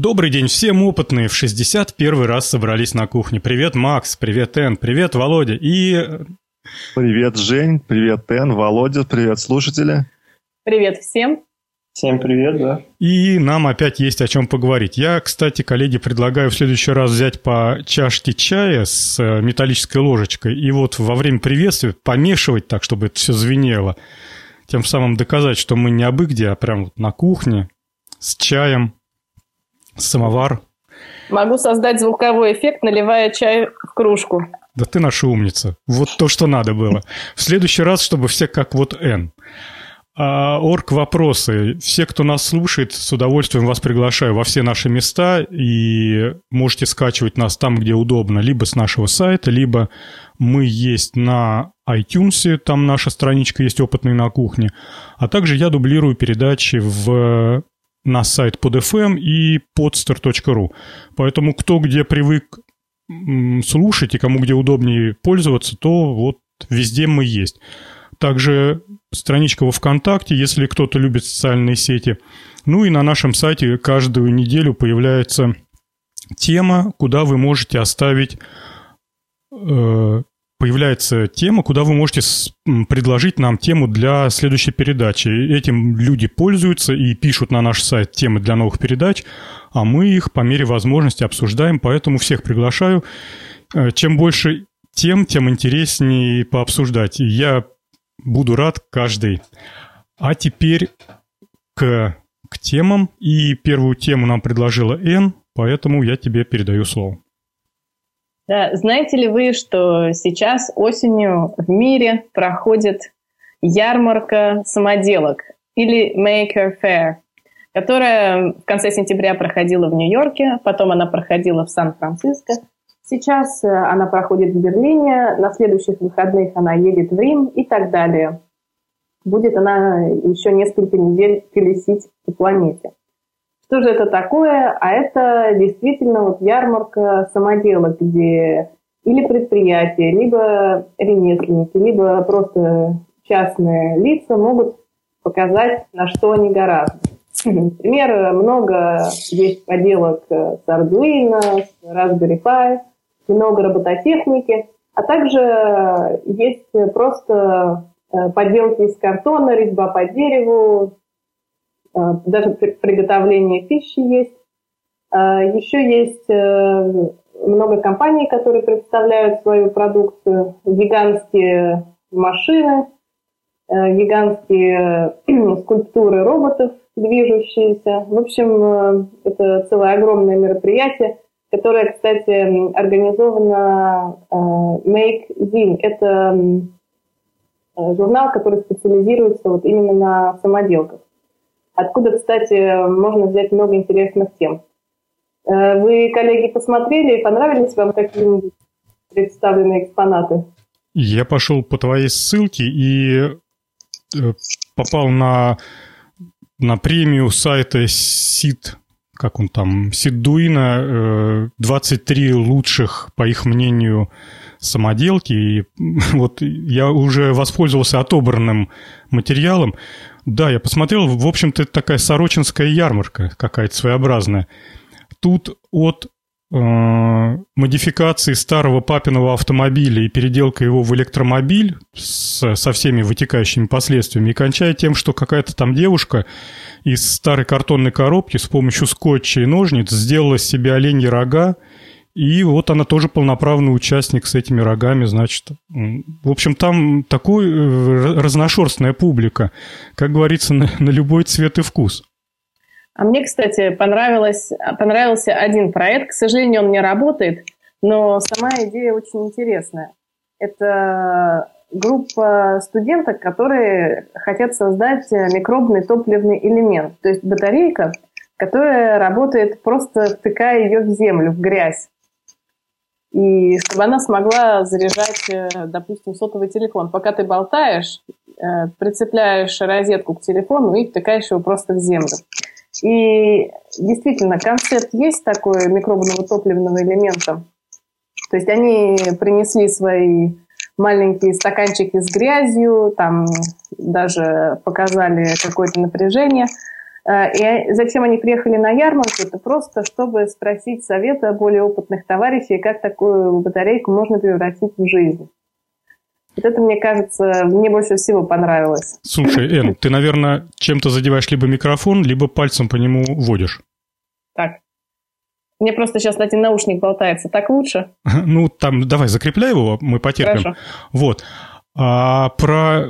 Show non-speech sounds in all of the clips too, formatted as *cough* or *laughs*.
Добрый день всем опытные. В 61 раз собрались на кухне. Привет, Макс. Привет, Эн. Привет, Володя. И... Привет, Жень. Привет, Эн. Володя. Привет, слушатели. Привет всем. Всем привет, да. И нам опять есть о чем поговорить. Я, кстати, коллеги, предлагаю в следующий раз взять по чашке чая с э, металлической ложечкой и вот во время приветствия помешивать так, чтобы это все звенело. Тем самым доказать, что мы не абы где, а прям вот на кухне с чаем, самовар. Могу создать звуковой эффект, наливая чай в кружку. Да ты наша умница. Вот то, что надо было. В следующий раз, чтобы все как вот Н. А, орг вопросы. Все, кто нас слушает, с удовольствием вас приглашаю во все наши места и можете скачивать нас там, где удобно, либо с нашего сайта, либо мы есть на iTunes, там наша страничка есть «Опытный на кухне», а также я дублирую передачи в на сайт под FM и podster.ru. Поэтому кто где привык слушать и кому где удобнее пользоваться, то вот везде мы есть. Также страничка во ВКонтакте, если кто-то любит социальные сети. Ну и на нашем сайте каждую неделю появляется тема, куда вы можете оставить э, появляется тема, куда вы можете предложить нам тему для следующей передачи. Этим люди пользуются и пишут на наш сайт темы для новых передач, а мы их по мере возможности обсуждаем, поэтому всех приглашаю. Э, чем больше тем, тем интереснее пообсуждать. И я буду рад каждый. А теперь к, к темам. И первую тему нам предложила Н, поэтому я тебе передаю слово. Да, знаете ли вы, что сейчас осенью в мире проходит ярмарка самоделок или Maker Fair, которая в конце сентября проходила в Нью-Йорке, потом она проходила в Сан-Франциско. Сейчас э, она проходит в Берлине, на следующих выходных она едет в Рим и так далее. Будет она еще несколько недель колесить по планете. Что же это такое? А это действительно вот ярмарка самоделок, где или предприятия, либо ремесленники, либо просто частные лица могут показать, на что они гораздо. Например, много есть поделок с Arduino, с Raspberry Pi, много робототехники, а также есть просто э, поделки из картона, резьба по дереву, даже приготовление пищи есть. А, Еще есть э, много компаний, которые представляют свою продукцию, гигантские машины, э, гигантские *clears throat* скульптуры роботов, движущиеся. В общем, э, это целое огромное мероприятие, которое, кстати, организовано Make Zin. Это журнал, который специализируется вот именно на самоделках откуда, кстати, можно взять много интересных тем. Э, вы, коллеги, посмотрели и понравились вам какие-нибудь представленные экспонаты? Я пошел по твоей ссылке и э, попал на, на премию сайта СИД, как он там, Сиддуина, 23 лучших, по их мнению, самоделки. И *laughs* вот я уже воспользовался отобранным материалом. Да, я посмотрел, в общем-то, это такая сорочинская ярмарка какая-то своеобразная. Тут от э, модификации старого папиного автомобиля и переделка его в электромобиль с, со всеми вытекающими последствиями, и кончая тем, что какая-то там девушка из старой картонной коробки с помощью скотча и ножниц сделала себе оленьи рога, и вот она тоже полноправный участник с этими рогами, значит. В общем, там такой э, разношерстная публика, как говорится, на, на любой цвет и вкус. А мне, кстати, понравилось, понравился один проект. К сожалению, он не работает, но сама идея очень интересная. Это группа студенток, которые хотят создать микробный топливный элемент, то есть батарейка, которая работает просто втыкая ее в землю, в грязь и чтобы она смогла заряжать, э, допустим, сотовый телефон. Пока ты болтаешь, э, прицепляешь розетку к телефону и втыкаешь его просто в землю. И действительно, концепт есть такой микробного топливного элемента. То есть они принесли свои маленькие стаканчики с грязью, там даже показали какое-то напряжение. Э, и зачем они приехали на ярмарку? Это просто, чтобы спросить совета более опытных товарищей, как такую батарейку можно превратить в жизнь. Вот это, мне кажется, мне больше всего понравилось. Слушай, Эн, ты, наверное, чем-то задеваешь либо микрофон, либо пальцем по нему водишь. Так. Мне просто сейчас один наушник болтается. Так лучше? *laughs* Ну, там, давай, закрепляй его, мы потерпим. Хорошо. Вот. А про,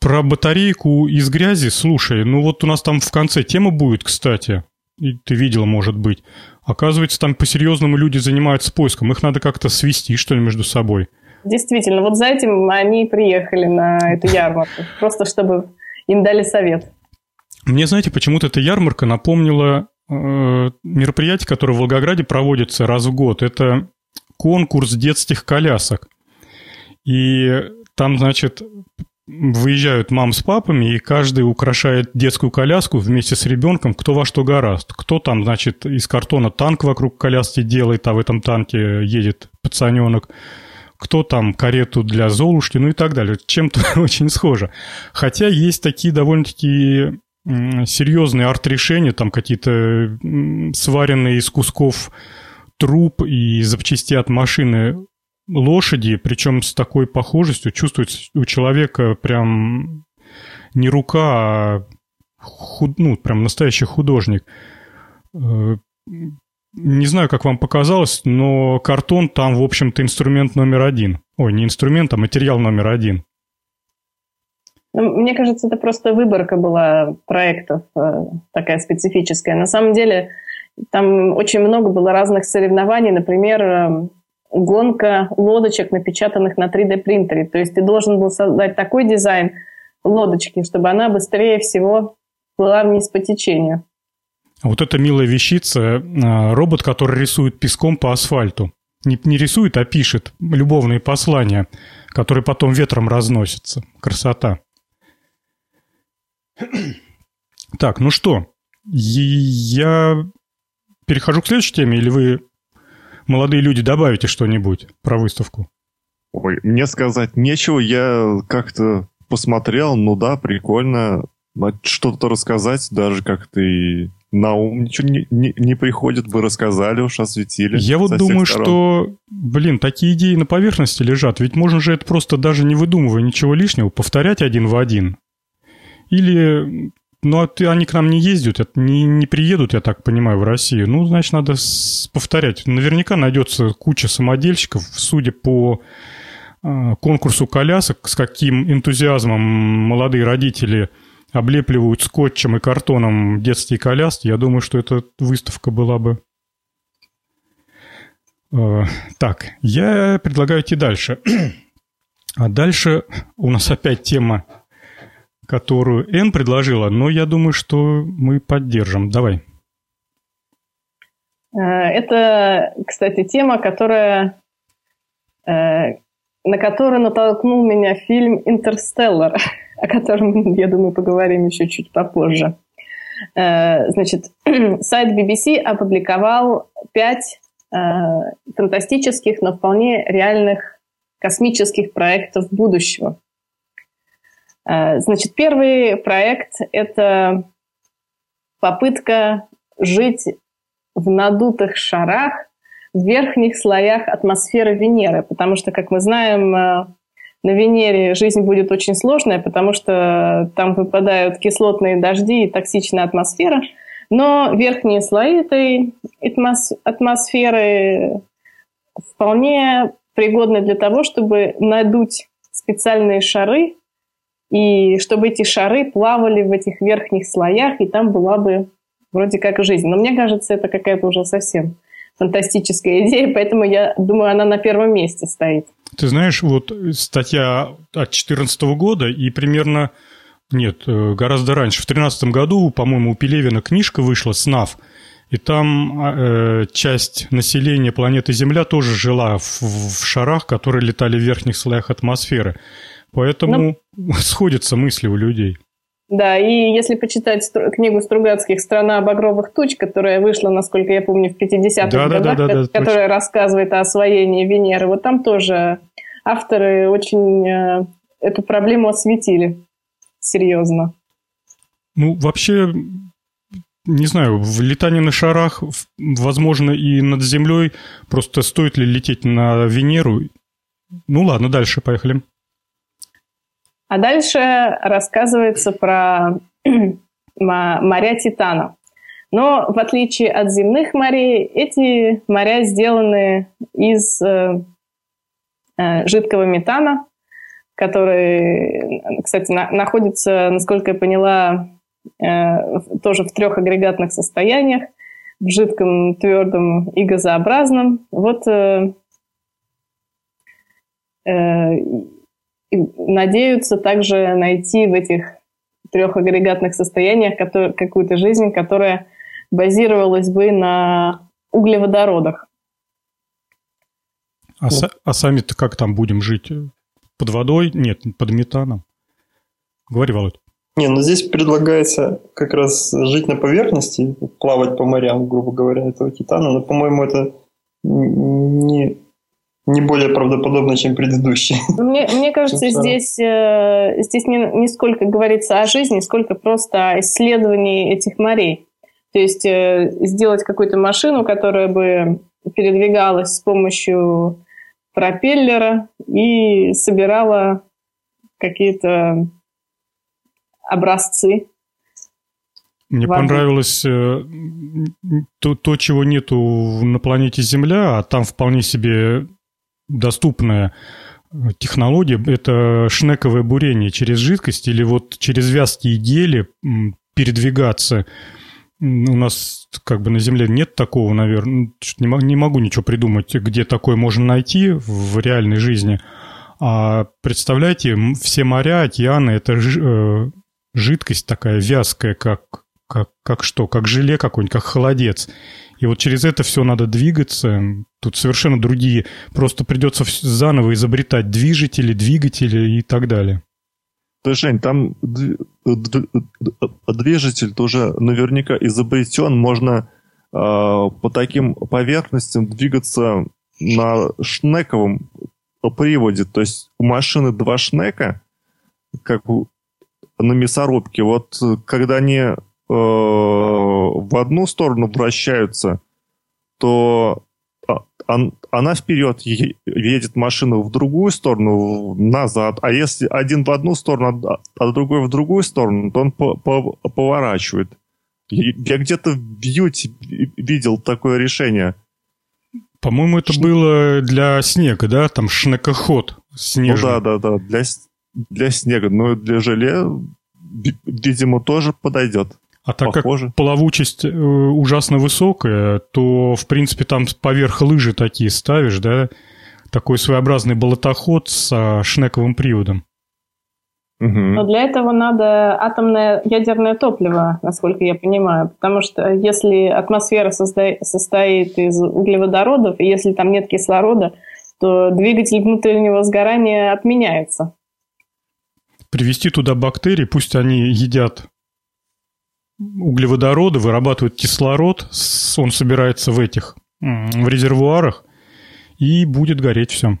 про батарейку из грязи, слушай, ну вот у нас там в конце тема будет, кстати. И ты видел, может быть. Оказывается, там по-серьезному люди занимаются поиском. Их надо как-то свести, что ли, между собой. Действительно, вот за этим они приехали на эту ярмарку. Просто чтобы им дали совет. Мне, знаете, почему-то эта ярмарка напомнила э, мероприятие, которое в Волгограде проводится раз в год. Это конкурс детских колясок. И там, значит, выезжают мам с папами, и каждый украшает детскую коляску вместе с ребенком, кто во что гораст. Кто там, значит, из картона танк вокруг коляски делает, а в этом танке едет пацаненок. Кто там карету для Золушки, ну и так далее. Чем-то *laughs* очень схоже. Хотя есть такие довольно-таки серьезные арт-решения, там какие-то сваренные из кусков труб и запчастей от машины лошади, причем с такой похожестью, чувствуется у человека прям не рука, а худ, ну, прям настоящий художник. Э, не знаю, как вам показалось, но картон там, в общем-то, инструмент номер один. Ой, не инструмент, а материал номер один. Ну, мне кажется, это просто выборка была проектов э, такая специфическая. На самом деле, там очень много было разных соревнований. Например, э, гонка лодочек, напечатанных на 3D принтере. То есть ты должен был создать такой дизайн лодочки, чтобы она быстрее всего плыла вниз по течению. А вот эта милая вещица, а, робот, который рисует песком по асфальту. Не, не рисует, а пишет любовные послания, которые потом ветром разносятся. Красота. Так, ну что, я перехожу к следующей теме, или вы молодые люди, добавите что-нибудь про выставку? Ой, мне сказать нечего, я как-то посмотрел, ну да, прикольно, что-то рассказать, даже как-то и на ум ничего не, не, не приходит, вы рассказали уж, осветили. Я вот думаю, сторон. что, блин, такие идеи на поверхности лежат, ведь можно же это просто даже не выдумывая ничего лишнего, повторять один в один. Или ну, а они к нам не ездят, не, не приедут, я так понимаю, в Россию. Ну, значит, надо повторять. Наверняка найдется куча самодельщиков, судя по э, конкурсу колясок, с каким энтузиазмом молодые родители облепливают скотчем и картоном детские коляски. Я думаю, что эта выставка была бы... Э, так, я предлагаю идти дальше. *clears throat* А дальше у нас опять тема которую Н предложила, но я думаю, что мы поддержим. Давай. Э, это, кстати, тема, которая, э, на которую натолкнул меня фильм «Интерстеллар», *laughs* о котором, я думаю, поговорим еще чуть попозже. Э, значит, *clears throat* сайт BBC опубликовал пять фантастических, но вполне реальных космических проектов будущего – значит, первый проект – это попытка жить в надутых шарах в верхних слоях атмосферы Венеры, потому что, как мы знаем, э, на Венере жизнь будет очень сложная, потому что там выпадают кислотные дожди и токсичная атмосфера, но верхние слои этой атмосферы вполне пригодны для того, чтобы надуть специальные шары, и чтобы эти шары плавали в этих верхних слоях, и там была бы вроде как жизнь. Но мне кажется, это какая-то уже совсем фантастическая *laughs* идея, поэтому я думаю, она на первом месте стоит. Ты знаешь, вот статья от 2014 года и примерно, нет, э, гораздо раньше, в 2013 году, по-моему, у Пелевина книжка вышла «СНАФ», и там э, часть населения планеты Земля тоже жила в, в шарах, которые летали в верхних слоях атмосферы. Поэтому ну, *laughs* сходятся мысли у людей. Да, и если почитать книгу Стругацких «Страна багровых туч», которая вышла, насколько я помню, в 50-х да, годах, да, да, да, которая точно. рассказывает о освоении Венеры, вот там тоже авторы очень э, эту проблему осветили серьезно. Ну, вообще, не знаю, в летании на шарах, возможно, и над Землей, просто стоит ли лететь на Венеру? Ну ладно, дальше поехали. А дальше рассказывается про *clears throat* моря Титана. Но в отличие от земных морей, эти моря сделаны из э, э, жидкого метана, который, кстати, на, находится, насколько я поняла, э, тоже в трех агрегатных состояниях, в жидком, твердом и газообразном. Вот э, э, надеются также найти в этих трех агрегатных состояниях какую-то жизнь, которая базировалась бы на углеводородах. А, вот. а сами-то как там будем жить? Под водой? Нет, под метаном. Говори, Володь. Не, ну здесь предлагается как раз жить на поверхности, плавать по морям, грубо говоря, этого титана. Но, по-моему, это не, не более правдоподобно, чем предыдущий. Мне, мне кажется, здесь, э, здесь не, не сколько говорится о жизни, сколько просто о исследовании этих морей. То есть э, сделать какую-то машину, которая бы передвигалась с помощью пропеллера и собирала какие-то образцы. Мне воды. понравилось э, то, то, чего нету на планете Земля, а там вполне себе доступная технология. Это шнековое бурение через жидкость или вот через вязкие гели передвигаться. У нас как бы на Земле нет такого, наверное. Не, не могу ничего придумать, где такое можно найти в реальной жизни. А представляете, все моря, океаны – это э, жидкость такая вязкая, как, как, как что? Как желе какой-нибудь, как холодец. И вот через это все надо двигаться. Тут совершенно другие. Просто придется заново изобретать движители, двигатели и так далее. Да, Жень, там движитель тоже наверняка изобретен. Можно э, по таким поверхностям двигаться на шнековом приводе. То есть у машины два шнека, как на мясорубке. Вот когда они э, в одну сторону вращаются, то она вперед едет машину в другую сторону, назад. А если один в одну сторону, а другой в другую сторону, то он поворачивает. Я где-то в Юте видел такое решение. По-моему, это Ш... было для снега, да? Там шнекоход снежный. Ну да, да, да, для, для снега. Но для желе, видимо, тоже подойдет. А так Похоже. как плавучесть э, ужасно высокая, то, в принципе, там поверх лыжи такие ставишь, да? Такой своеобразный болотоход с шнековым приводом. Угу. Но для этого надо атомное ядерное топливо, насколько я понимаю. Потому что если атмосфера состоит из углеводородов, и если там нет кислорода, то двигатель внутреннего сгорания отменяется. Привести туда бактерии, пусть они едят углеводороды, вырабатывают кислород, он собирается в этих, в резервуарах, и будет гореть все.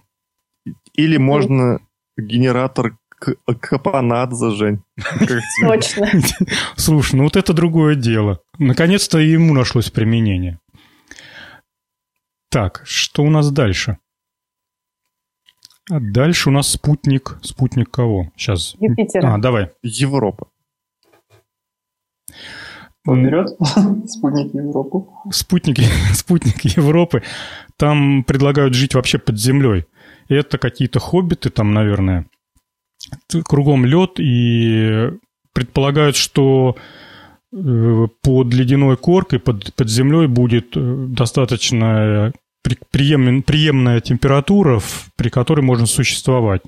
Или можно генератор Капанадзе, Жень. Точно. *laughs* Слушай, ну вот это другое дело. Наконец-то ему нашлось применение. Так, что у нас дальше? А дальше у нас спутник. Спутник кого? Сейчас. Юпитера. А, давай. Европа. Берет *laughs* спутник Европы. Спутники, *laughs* спутник Европы. Там предлагают жить вообще под землей. Это какие-то хоббиты там, наверное. Кругом лед и предполагают, что э, под ледяной коркой, под, под землей будет э, достаточно приемлем, приемная температура, при которой можно существовать.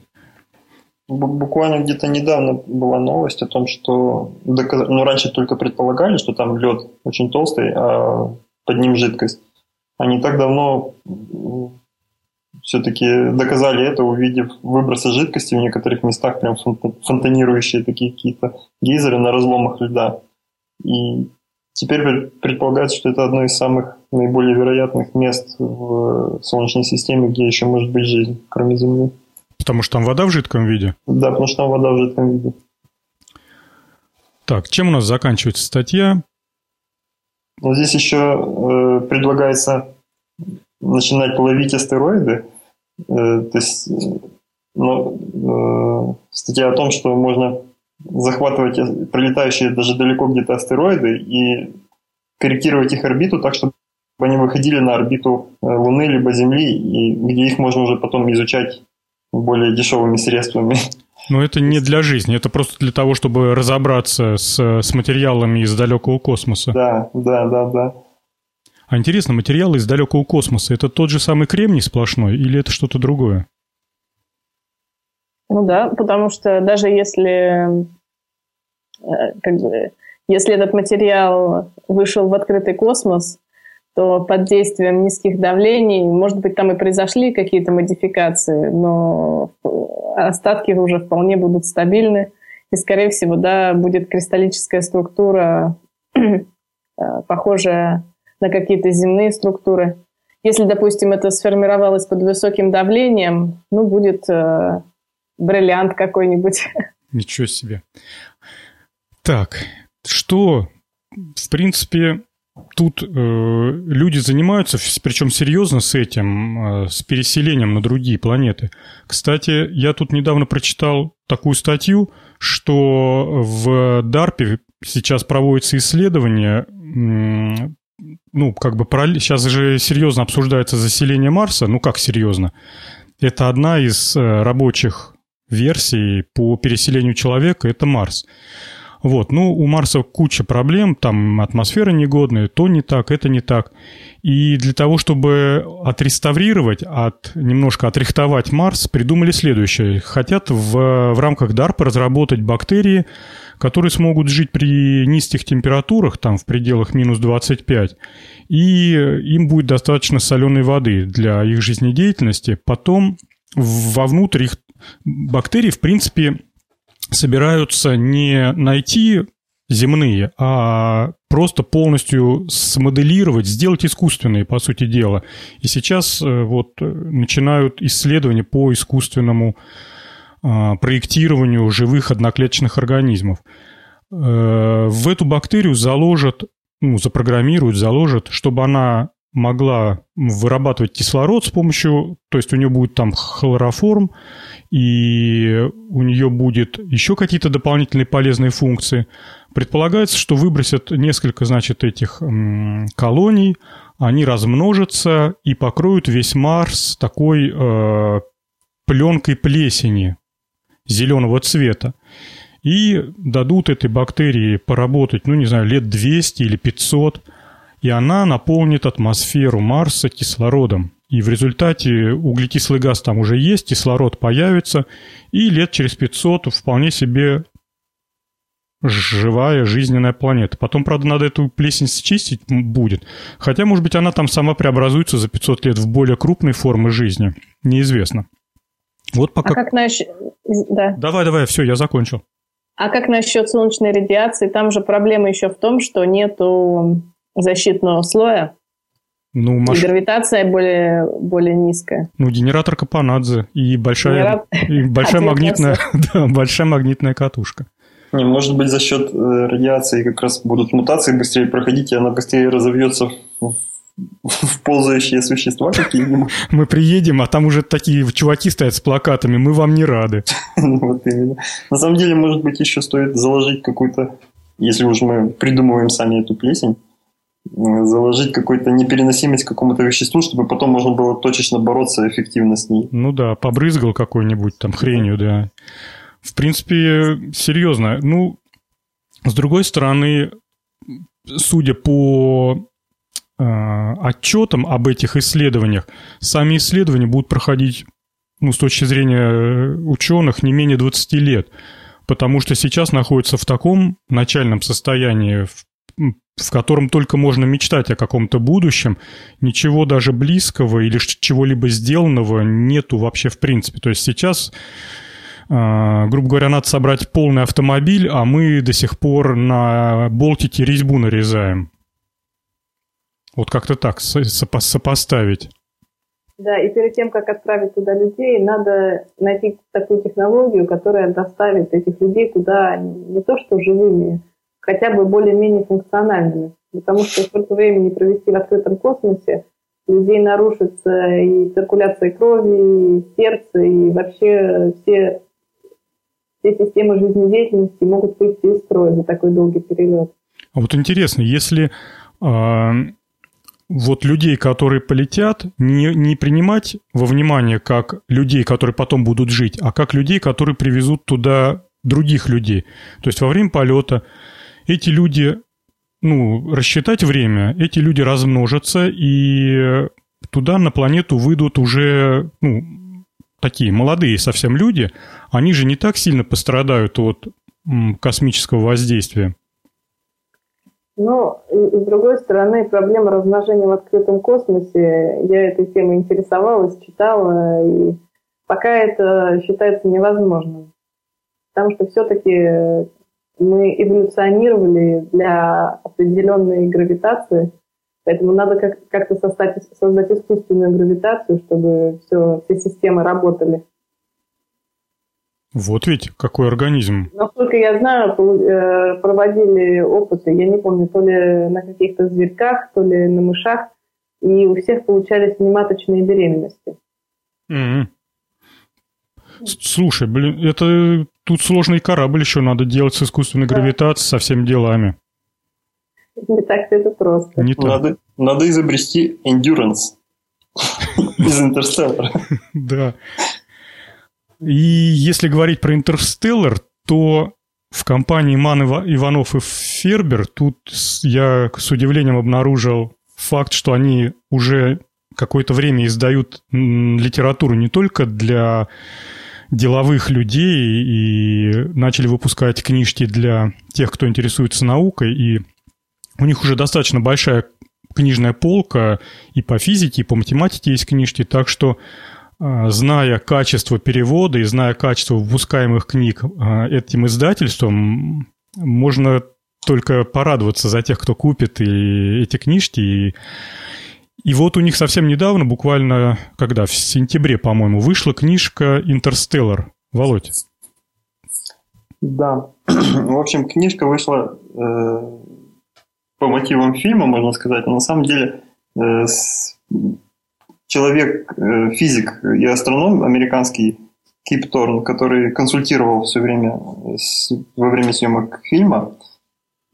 Буквально где-то недавно была новость о том, что ну, раньше только предполагали, что там лед очень толстый, а под ним жидкость. А не так давно все-таки доказали это, увидев выбросы жидкости в некоторых местах, прям фонтанирующие такие какие-то гейзеры на разломах льда. И теперь предполагается, что это одно из самых наиболее вероятных мест в Солнечной системе, где еще может быть жизнь, кроме Земли. Потому что там вода в жидком виде? Да, потому что там вода в жидком виде. Так, чем у нас заканчивается статья? Но здесь еще э, предлагается начинать ловить астероиды. Э, то есть ну, э, статья о том, что можно захватывать пролетающие даже далеко где-то астероиды и корректировать их орбиту так, чтобы они выходили на орбиту э, Луны либо Земли, и где их можно уже потом изучать более дешевыми средствами. Но это не для жизни, это просто для того, чтобы разобраться с, с материалами из далекого космоса. Да, да, да, да. А интересно, материалы из далекого космоса это тот же самый кремний сплошной или это что-то другое? Ну да, потому что даже если э, как бы, если этот материал вышел в открытый космос, то под действием низких давлений, может быть, там и произошли какие-то модификации, но остатки уже вполне будут стабильны. И, скорее всего, да, будет кристаллическая структура, *clears throat* э, похожая на какие-то земные структуры. Если, допустим, это сформировалось под высоким давлением, ну, будет э, бриллиант какой-нибудь. *laughs* Ничего себе. Так, что, в принципе, тут э, люди занимаются, причем серьезно с этим, э, с переселением на другие планеты. Кстати, я тут недавно прочитал такую статью, что в Дарпе сейчас проводится исследование, э, ну, как бы, сейчас же серьезно обсуждается заселение Марса, ну, как серьезно? Это одна из э, рабочих версий по переселению человека – это Марс. Вот, ну, у Марса куча проблем, там атмосфера негодная, то не так, это не так. И для того, чтобы отреставрировать, от, немножко отрихтовать Марс, придумали следующее. Хотят в, в рамках DARPA разработать бактерии, которые смогут жить при низких температурах, там в пределах минус 25, и им будет достаточно соленой воды для их жизнедеятельности. Потом вовнутрь их бактерии, в принципе, собираются не найти земные, а просто полностью смоделировать, сделать искусственные, по сути дела. И сейчас э, вот э, начинают исследования по искусственному а, проектированию живых одноклеточных организмов. Э, в эту бактерию заложат, ну, запрограммируют, заложат, чтобы она могла вырабатывать кислород с помощью, то есть у нее будет там хлороформ, и у нее будет еще какие-то дополнительные полезные функции. Предполагается, что выбросят несколько, значит, этих колоний, они размножатся и покроют весь Марс такой э, пленкой плесени зеленого цвета. И дадут этой бактерии поработать, ну, не знаю, лет 200 или 500, и она наполнит атмосферу Марса кислородом. И в результате углекислый газ там уже есть, кислород появится, и лет через 500 вполне себе живая, жизненная планета. Потом, правда, надо эту плесень счистить будет. Хотя, может быть, она там сама преобразуется за 500 лет в более крупной формы жизни. Неизвестно. Вот пока... А как насчет... Да. Давай, давай, все, я закончил. А как насчет солнечной радиации? Там же проблема еще в том, что нету защитного слоя. Ну, маш... И гравитация более, более низкая. Ну, генератор Капанадзе и большая, Генерат... и большая, магнитная, *laughs* да, большая магнитная катушка. Не, может быть, за счет э, радиации как раз будут мутации быстрее проходить, и она быстрее разовьется в, в ползающие существа какие-нибудь. *laughs* Мы приедем, а там уже такие чуваки стоят с плакатами, мы вам не рады. *laughs* Вот именно. На самом деле, может быть, еще стоит заложить какую-то, если уж мы придумываем сами эту плесень, заложить какую-то непереносимость к какому-то веществу, чтобы потом можно было точечно бороться эффективно с ней. Ну да, побрызгал какой-нибудь там хренью, да. В принципе, серьезно. Ну, с другой стороны, судя по э, отчетам об этих исследованиях, сами исследования будут проходить, ну, с точки зрения ученых, не менее 20 лет потому что сейчас находится в таком начальном состоянии, в в котором только можно мечтать о каком-то будущем, ничего даже близкого или чего-либо сделанного нету вообще в принципе. То есть сейчас, а, грубо говоря, надо собрать полный автомобиль, а мы до сих пор на болтике резьбу нарезаем. Вот как-то так сопо сопоставить. Да, и перед тем, как отправить туда людей, надо найти такую технологию, которая доставит этих людей туда не то что живыми, хотя бы более-менее функциональными. Потому что сколько времени провести в открытом космосе, людей нарушится и циркуляция крови, и сердце, и вообще все, все системы жизнедеятельности могут выйти из строя за такой долгий перелет. А вот интересно, если э, вот людей, которые полетят, не, не принимать во внимание как людей, которые потом будут жить, а как людей, которые привезут туда других людей. То есть во время полета эти люди, ну, рассчитать время, эти люди размножатся, и туда на планету выйдут уже, ну, такие молодые совсем люди, они же не так сильно пострадают от космического воздействия. Ну, и, и с другой стороны, проблема размножения в открытом космосе, я этой темой интересовалась, читала, и пока это считается невозможным. Потому что все-таки мы эволюционировали для определенной гравитации, поэтому надо как- как-то создать, создать искусственную гравитацию, чтобы все, все системы работали. Вот ведь какой организм. Насколько я знаю, э, проводили опыты, я не помню, то ли на каких-то зверьках, то ли на мышах, и у всех получались нематочные беременности. Mm-hmm. Слушай, блин, это тут сложный корабль еще надо делать с искусственной да. гравитацией, со всеми делами. Не так это просто. Не надо, так. надо изобрести endurance *laughs* из Интерстеллара. Да. И если говорить про Интерстеллар, то в компании Ман Иванов и Фербер тут я с удивлением обнаружил факт, что они уже какое-то время издают литературу не только для деловых людей и начали выпускать книжки для тех, кто интересуется наукой, и у них уже достаточно большая книжная полка и по физике, и по математике есть книжки, так что а, зная качество перевода и зная качество выпускаемых книг а, этим издательством, можно только порадоваться за тех, кто купит и эти книжки. И, и вот у них совсем недавно, буквально, когда, в сентябре, по-моему, вышла книжка «Интерстеллар». Володь. Да. *clears throat* В общем, книжка вышла э, по мотивам фильма, можно сказать. Но на самом деле э, с человек, э, физик и астроном американский Кип Торн, который консультировал все время во время съемок фильма,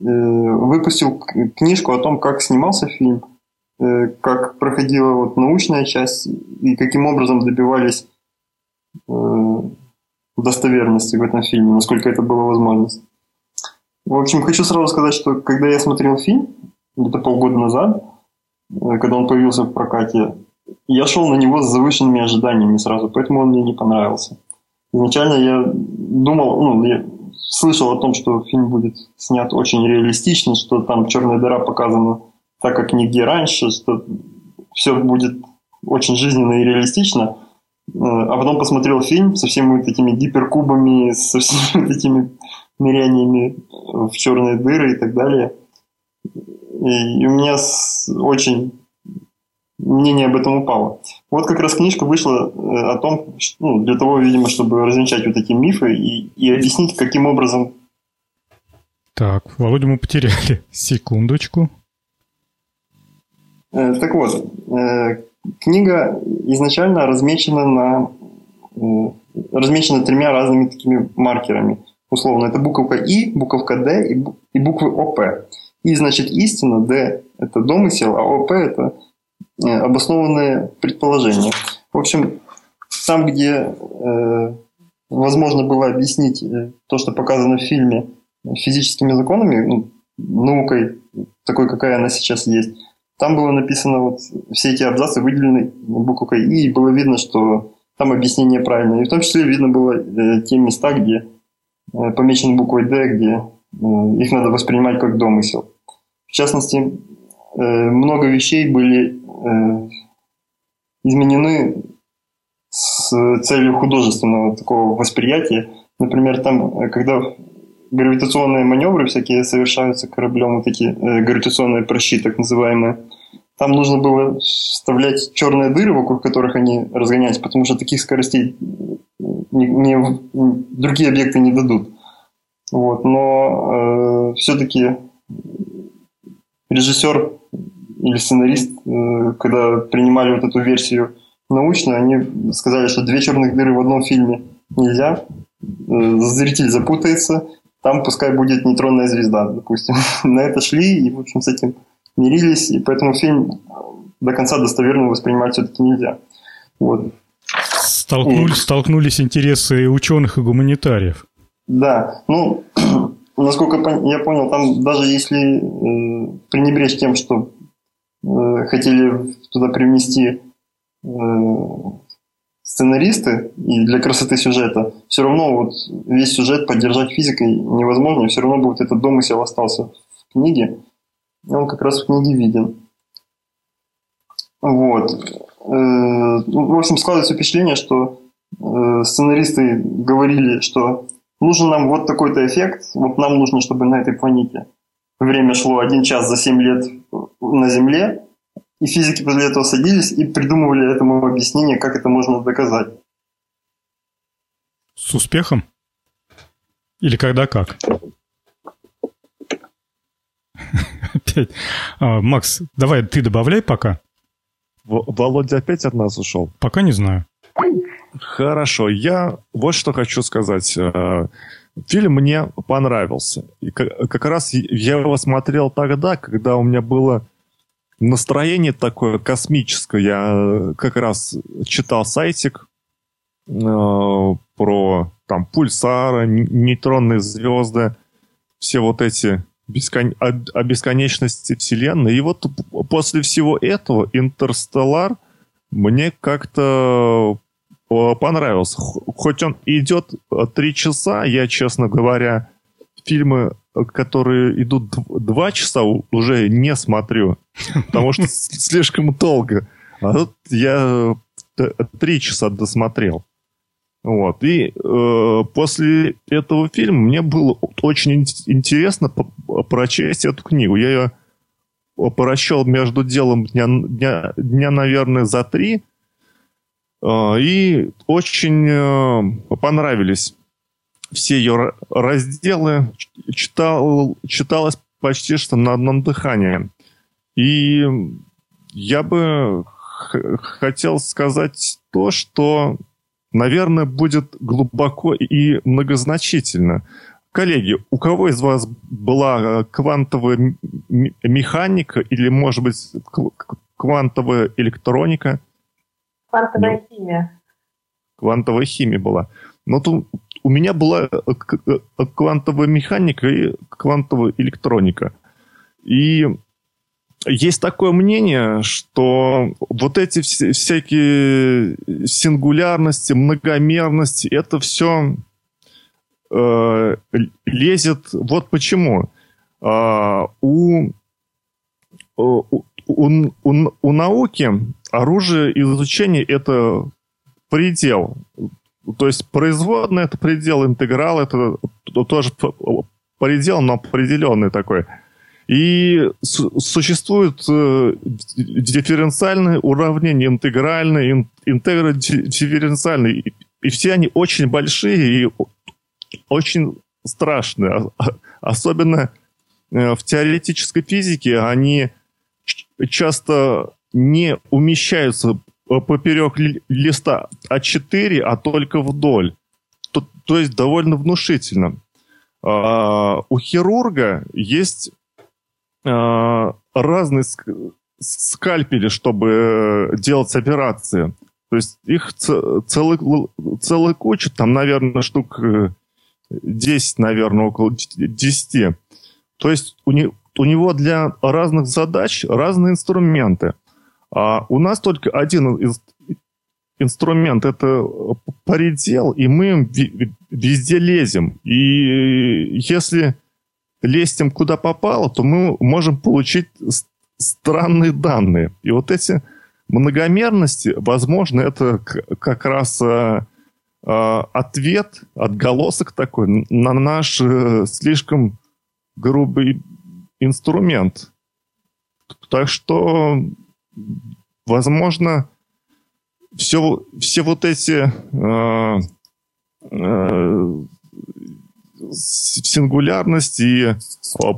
э, выпустил книжку о том, как снимался фильм, э, как проходила вот научная часть и каким образом добивались достоверности в этом фильме, насколько это было возможно. В общем, хочу сразу сказать, что когда я смотрел фильм, где-то полгода назад, когда он появился в прокате, я шел на него с завышенными ожиданиями сразу, поэтому он мне не понравился. Изначально я думал, ну, я слышал о том, что фильм будет снят очень реалистично, что там черная дыра показана так, как нигде раньше, что все будет очень жизненно и реалистично. Э, а потом посмотрел фильм со всеми вот этими гиперкубами, со всеми этими ныряниями в черные дыры и так далее. И у меня очень мнение об этом упало. Вот как раз книжка вышла э, о том, что, ну, для того, видимо, чтобы развенчать вот эти мифы и, и объяснить, каким образом... Так, Володю мы потеряли. *laughs* Секундочку. Э, так вот, э, книга изначально размечена на размечена тремя разными такими маркерами. Условно, это буковка И, буковка Д и буквы ОП. И, значит, истина, Д – это домысел, а ОП – это Э, обоснованные предположения. В общем, там, где э, возможно было объяснить то, что показано в фильме физическими законами, ну, наукой, такой, какая она сейчас есть, там было написано, вот все эти абзацы выделены буквой И, и было видно, что там объяснение правильное. И в том числе видно было э, те места, где э, помечены буквой Д, где э, их надо воспринимать как домысел. В частности, э, много вещей были Э, изменены с целью художественного такого восприятия. Например, там, э, когда гравитационные маневры всякие совершаются кораблем, вот эти э, гравитационные прощи, так называемые, там нужно было вставлять черные дыры, вокруг которых они разгонялись, потому что таких скоростей не, не, другие объекты не дадут. Вот, но э, все-таки режиссер или сценарист, э, когда принимали вот эту версию научную, они сказали, что две черных дыры в одном фильме нельзя, э, зритель запутается, там пускай будет нейтронная звезда, допустим. *laughs* На это шли и, в общем, с этим мирились, и поэтому фильм до конца достоверно воспринимать все-таки нельзя. Вот. Столкнулись, и... столкнулись интересы ученых и гуманитариев. Да, ну, *clears throat* насколько я понял, там даже если э, пренебречь тем, что э, хотели туда привнести э, сценаристы и для красоты сюжета, все равно вот весь сюжет поддержать физикой невозможно, все равно бы вот этот домысел остался в книге, и он как раз в книге виден. Вот. Э, ну, в общем, складывается впечатление, что э, сценаристы говорили, что нужен нам вот такой-то эффект, вот нам нужно, чтобы на этой планете время шло один час за 7 лет на Земле, и физики после этого садились и придумывали этому объяснение, как это можно доказать. С успехом? Или когда как? *laughs* Опять. А, Макс, давай ты добавляй пока. Володя опять от нас ушел? Пока не знаю. Хорошо, я вот что хочу сказать. Э, фильм мне понравился. И как раз я его смотрел тогда, когда у меня было настроение такое космическое. Я э, как раз читал сайтик э, про там пульсары, нейтронные звезды, все вот эти бескон... о, бесконечности Вселенной. И вот после всего этого Интерстеллар мне как-то понравился. Хоть он идет три часа, я, честно говоря, фильмы, которые идут два часа, уже не смотрю, потому что слишком долго. А тут я три часа досмотрел. Вот. И э, после этого фильма мне было очень интересно прочесть эту книгу. Я ее прочел между делом дня, дня, дня наверное, за три. Э, и очень э, понравились все ее разделы. Читал, читалось почти что на одном дыхании. И я бы хотел сказать то, что наверное, будет глубоко и многозначительно. Коллеги, у кого из вас была э, квантовая механика или, может быть, квантовая электроника? Квантовая ну, химия. Квантовая химия была. Но тут у меня была э, э, квантовая механика и квантовая электроника. И есть такое мнение, что вот эти всякие сингулярности, многомерности, это все э, лезет. Вот почему. Э, у, у, у, у науки оружие изучения это предел. То есть производная это предел, интеграл это тоже предел, но определенный такой. И существуют э, дифференциальные уравнения, интегральные, ин, интегродифференциальные. И, и все они очень большие и очень страшные. А, а, особенно э, в теоретической физике они часто не умещаются поперек листа А4, а только вдоль. То, то есть довольно внушительно. А, у хирурга есть Э, разные скальпели, чтобы э, делать операции. То есть их целый, целая куча, там, наверное, штук 10, э, наверное, около 10. То есть у, не, у него для разных задач разные инструменты. А у нас только один из, инструмент – это предел, и мы везде лезем. И если лезть им куда попало, то мы можем получить странные данные. И вот эти многомерности, возможно, это как раз а, а, ответ, отголосок такой на наш э, слишком грубый инструмент. Так что, возможно, все, все вот эти э, э, сингулярность и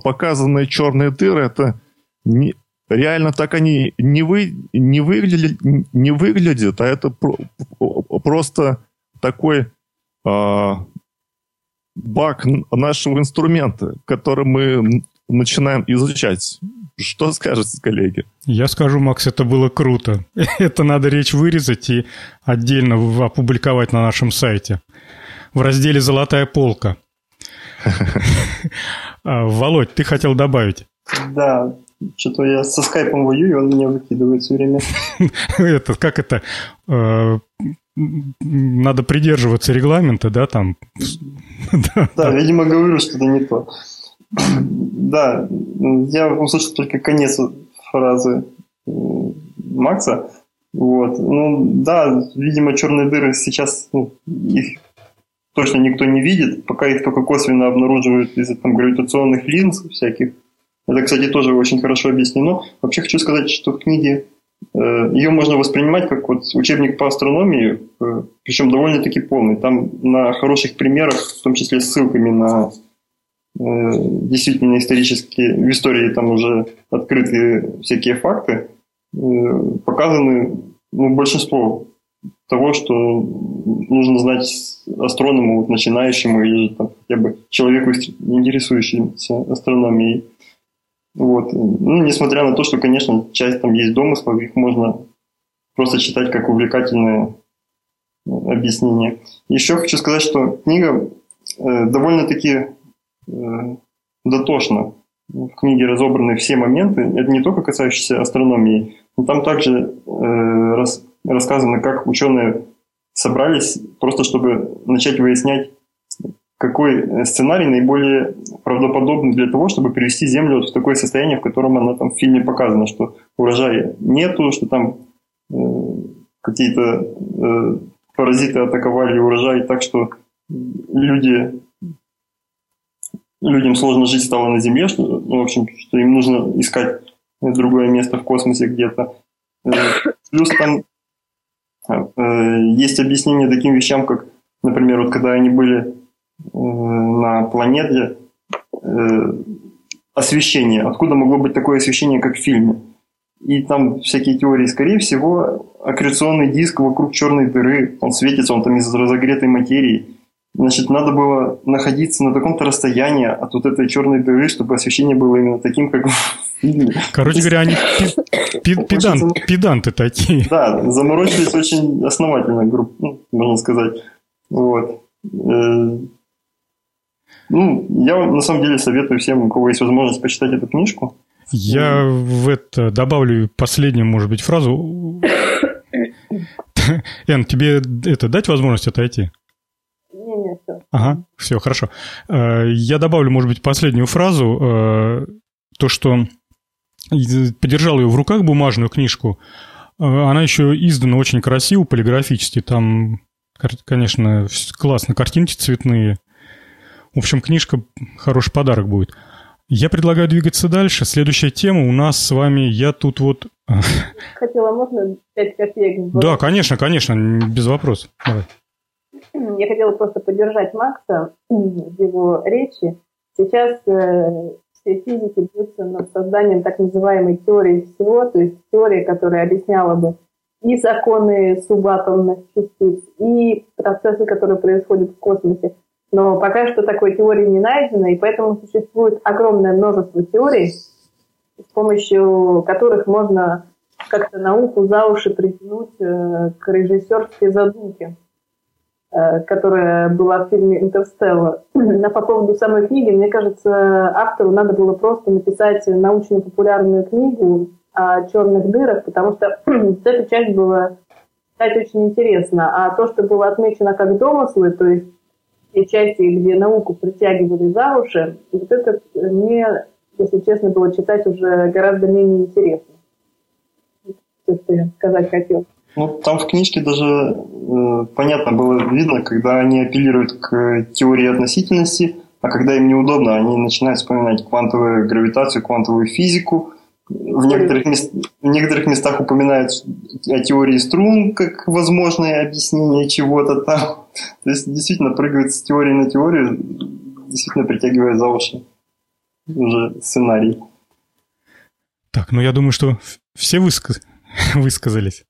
показанные черные дыры, это не, реально так они не, вы, не, выглядят, не выглядят, а это про, просто такой э, баг нашего инструмента, который мы начинаем изучать. Что скажете, коллеги? Я скажу, Макс, это было круто. *laughs* это надо речь вырезать и отдельно опубликовать на нашем сайте в разделе «Золотая полка». *laughs* А, Володь, ты хотел добавить? Да, что-то я со скайпом воюю, он меня выкидывает все время. *laughs* это, как это? Э, надо придерживаться регламента, да, там? да, видимо, говорю что-то не то. *clears throat* да, я услышал только конец фразы э, Макса. Вот. Ну, да, видимо, черные дыры сейчас ну, их точно никто не видит, пока их только косвенно обнаруживают из-за там, гравитационных линз всяких. Это, кстати, тоже очень хорошо объяснено. Вообще хочу сказать, что в книге э, ее можно воспринимать как вот учебник по астрономии, э, причем довольно-таки полный. Там на хороших примерах, в том числе с ссылками на действительно исторические, в истории там уже открытые всякие факты, показаны ну, большинство того, что нужно знать астроному, вот, начинающему или там, хотя бы человеку, интересующемуся астрономией. Вот. Ну, несмотря на то, что, конечно, часть там есть домыслов, их можно просто читать как увлекательное э, объяснение. Еще хочу сказать, что книга э, довольно-таки э, дотошна. В книге разобраны все моменты. Это не только касающиеся астрономии, но там также э, рас, рассказано, как ученые собрались просто, чтобы начать выяснять, какой сценарий наиболее правдоподобный для того, чтобы перевести Землю вот в такое состояние, в котором она там в фильме показана, что урожая нету, что там э, какие-то э, паразиты атаковали урожай так, что люди людям сложно жить стало на Земле, что, ну, в общем, что им нужно искать другое место в космосе где-то. Э, плюс там э, есть объяснение таким вещам, как, например, вот когда они были Э, на планете освещение. Откуда могло быть такое освещение, как в фильме? И там всякие теории, скорее всего, аккреционный диск вокруг черной дыры, он светится, он там из разогретой материи. Значит, надо было находиться на таком-то расстоянии от вот этой черной дыры, чтобы освещение было именно таким, как в фильме. Короче говоря, они педанты такие. Да, заморочились очень основательно, ну, можно сказать. Вот. Э, ну, я на самом деле советую всем, у кого есть возможность почитать эту книжку. Я в это добавлю последнюю, может быть, фразу. *laughs* Эн, тебе это дать возможность отойти? Ага, все, хорошо. Э, я добавлю, может быть, последнюю фразу. Э, то, что подержал ее в руках, бумажную книжку. Э, она еще издана очень красиво, полиграфически. Там, конечно, классно, картинки цветные. В общем, книжка хороший подарок будет. Я предлагаю двигаться дальше. Следующая тема у нас с вами, я тут вот... Хотела, можно 5 копеек? Да, конечно, конечно, без вопросов. Давай. Я хотела просто поддержать Макса в его речи. Сейчас э, все физики бьются над созданием так называемой теории всего, то есть теории, которая объясняла бы и законы субатомных частиц, и процессы, которые происходят в космосе. Но пока что такой теории не найдено, и поэтому существует огромное множество теорий, с помощью которых можно как-то науку за уши притянуть э, к режиссерской задумке, которая была в фильме «Интерстелла». *clears throat* А по поводу самой книги, мне кажется, автору надо было просто написать научно-популярную книгу о черных дырах, потому что *clears throat* эта часть была читать очень интересно. А то, что было отмечено как домыслы, то есть те части, где науку притягивали за уши, вот это мне, если честно, было читать уже гораздо менее интересно. Что я сказать хотел. Ну, там в книжке даже э, понятно было видно, когда они апеллируют к теории относительности, а когда им неудобно, они начинают вспоминать квантовую гравитацию, квантовую физику, в некоторых, мест, в некоторых местах упоминают о теории струн как возможное объяснение чего-то там. *laughs* То есть действительно прыгают с теории на теорию. действительно притягивает за уши уже сценарий. Так, ну я думаю, что все высказ... *laughs* высказались.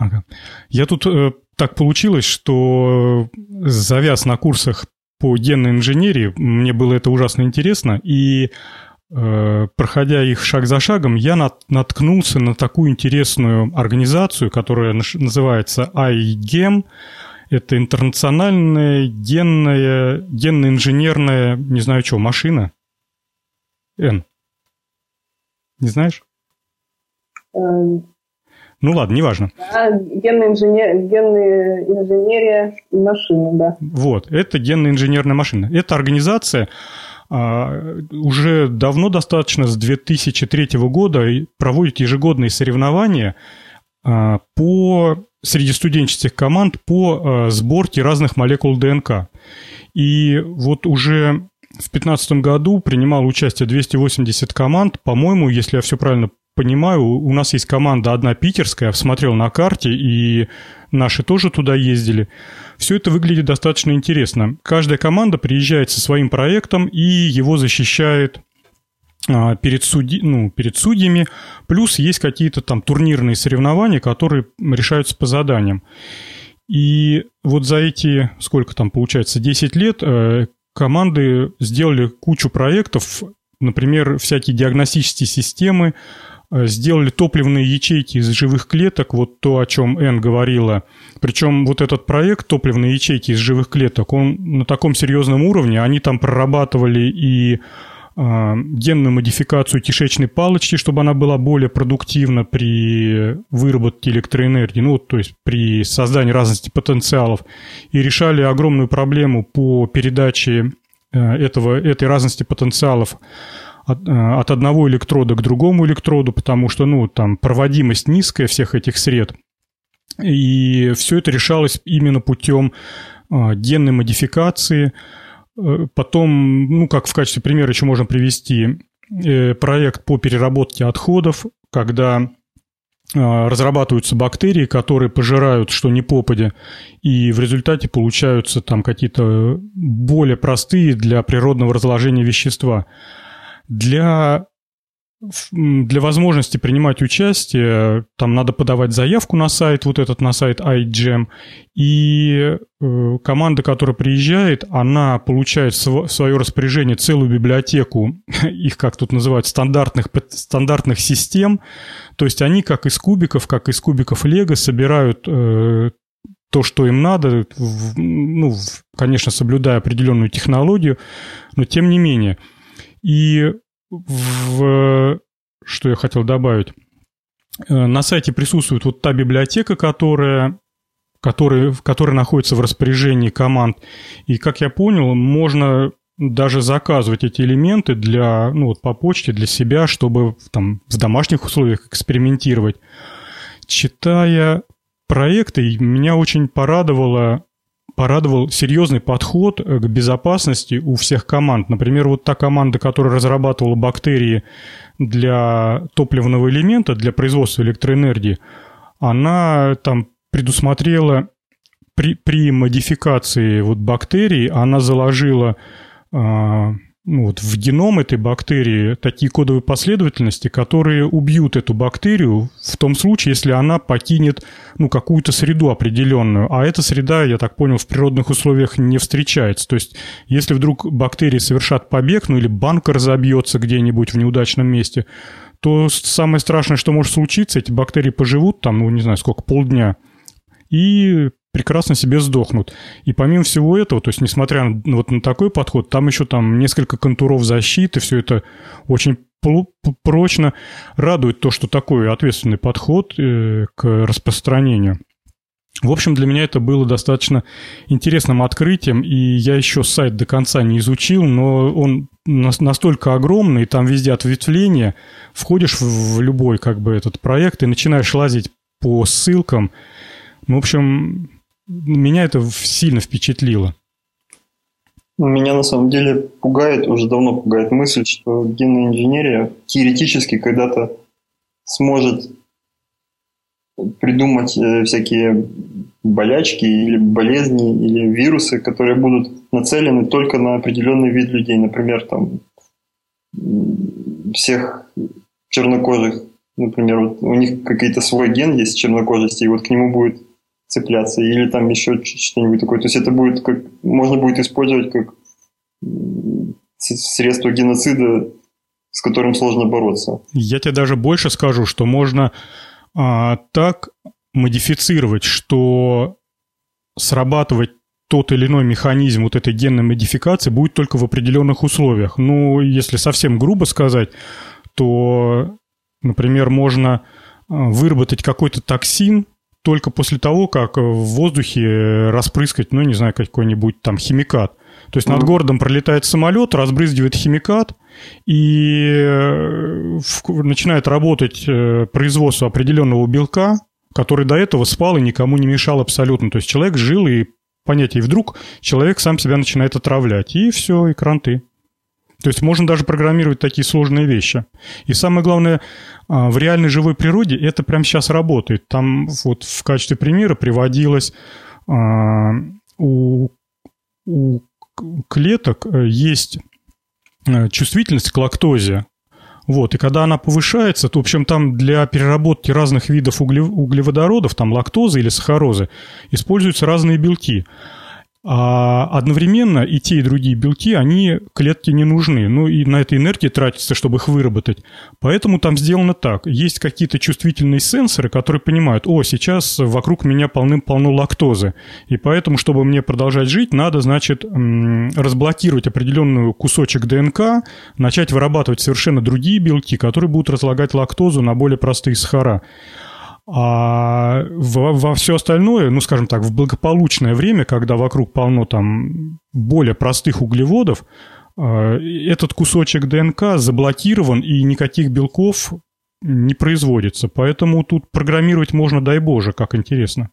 Ага. Я тут э, так получилось, что завяз на курсах по генной инженерии, мне было это ужасно интересно, и э, проходя их шаг за шагом, я нат, наткнулся на такую интересную организацию, которая называется iGEM. Это интернациональная генная, генно-инженерная, не знаю что, машина. Н. Не знаешь? Ну ладно, неважно. Да, генная, инженер... генная инженерия машины, да. Вот, это генная инженерная машина. Эта организация а, уже давно достаточно, с 2003 года, проводит ежегодные соревнования а, по среди студенческих команд по а, сборке разных молекул ДНК. И вот уже в 2015 году принимало участие 280 команд. По-моему, если я все правильно понимаю, у нас есть команда одна питерская, я смотрел на карте, и наши тоже туда ездили. Все это выглядит достаточно интересно. Каждая команда приезжает со своим проектом и его защищает а, перед, судьи, ну, перед судьями, плюс есть какие-то там турнирные соревнования, которые решаются по заданиям. И вот за эти, сколько там получается, 10 лет э, команды сделали кучу проектов, например, всякие диагностические системы, сделали топливные ячейки из живых клеток, вот то, о чем Энн говорила. Причем вот этот проект топливные ячейки из живых клеток, он на таком серьезном уровне, они там прорабатывали и э, генную модификацию кишечной палочки, чтобы она была более продуктивна при выработке электроэнергии, ну, то есть при создании разности потенциалов, и решали огромную проблему по передаче э, этого, этой разности потенциалов от, э, от одного электрода к другому электроду, потому что, ну, там проводимость низкая всех этих сред. И все это решалось именно путем э, генной модификации. Э, потом, ну, как в качестве примера еще можно привести проект по переработке отходов, когда разрабатываются бактерии, которые пожирают что ни попадя, и в результате получаются там какие-то более простые для природного разложения вещества – для для возможности принимать участие, там надо подавать заявку на сайт, вот этот на сайт iGEM, и э, команда, которая приезжает, она получает в свое распоряжение целую библиотеку, *laughs* их как тут называют, стандартных, стандартных систем, то есть они как из кубиков, как из кубиков Лего собирают э, то, что им надо, в, ну, в, конечно, соблюдая определенную технологию, но тем не менее – и в... что я хотел добавить? Э, на сайте присутствует вот та библиотека, которая которая, которая находится в распоряжении команд. И, как я понял, можно даже заказывать эти элементы для, ну, вот по почте для себя, чтобы там в домашних условиях экспериментировать. Читая проекты, меня очень порадовало порадовал серьезный подход э, к безопасности у всех команд. Например, вот та команда, которая разрабатывала бактерии для топливного элемента, для производства электроэнергии, она там предусмотрела при, при модификации вот бактерий, она заложила а, ну, вот в геном этой бактерии такие кодовые последовательности, которые убьют эту бактерию в том случае, если она покинет ну, какую-то среду определенную. А эта среда, я так понял, в природных условиях не встречается. То есть, если вдруг бактерии совершат побег, ну или банк разобьется где-нибудь в неудачном месте, то самое страшное, что может случиться, эти бактерии поживут там, ну не знаю сколько, полдня, и прекрасно себе сдохнут. И помимо всего этого, то есть несмотря на, вот на такой подход, там еще там несколько контуров защиты, все это очень прочно радует то, что такой ответственный подход э, к распространению. В общем, для меня это было достаточно интересным открытием, и я еще сайт до конца не изучил, но он настолько огромный, там везде ответвления, входишь в любой как бы этот проект и начинаешь лазить по ссылкам. В общем, меня это сильно впечатлило. Меня на самом деле пугает, уже давно пугает мысль, что генная инженерия теоретически когда-то сможет придумать э, всякие болячки или болезни или вирусы, которые будут нацелены только на определенный вид людей. Например, там всех чернокожих, например, вот у них какой-то свой ген есть чернокожести, и вот к нему будет цепляться, или там еще что-нибудь такое. То есть это будет как, можно будет использовать как средство геноцида, с которым сложно бороться. Я тебе даже больше скажу, что можно а, так модифицировать, что срабатывать тот или иной механизм вот этой генной модификации будет только в определенных условиях. Ну, если совсем грубо сказать, то, например, можно а, выработать какой-то токсин только после того, как в воздухе распрыскать, ну, не знаю, какой-нибудь там химикат. То есть над городом пролетает самолет, разбрызгивает химикат, и э, начинает работать э, производство определенного белка, который до этого спал и никому не мешал абсолютно. То есть человек жил и понятие, и вдруг человек сам себя начинает отравлять, и все, и кранты. То есть можно даже программировать такие сложные вещи. И самое главное, а, в реальной живой природе это прямо сейчас работает. Там вот в качестве примера приводилось а, у, у клеток э, есть э, чувствительность к лактозе. Вот, и когда она повышается, то, в общем, там для переработки разных видов углеводородов, там лактозы или сахарозы, используются разные белки. А одновременно и те, и другие белки, они клетке не нужны. Ну и на этой энергии тратится, чтобы их выработать. Поэтому там сделано так. Есть какие-то чувствительные сенсоры, которые понимают, о, сейчас вокруг меня полным-полно лактозы. И поэтому, чтобы мне продолжать жить, надо, значит, разблокировать определенный кусочек ДНК, начать вырабатывать совершенно другие белки, которые будут разлагать лактозу на более простые сахара. А во, во все остальное, ну, скажем так, в благополучное время, когда вокруг полно там более простых углеводов, а, этот кусочек ДНК заблокирован и никаких белков не производится. Поэтому тут программировать можно, дай боже, как интересно.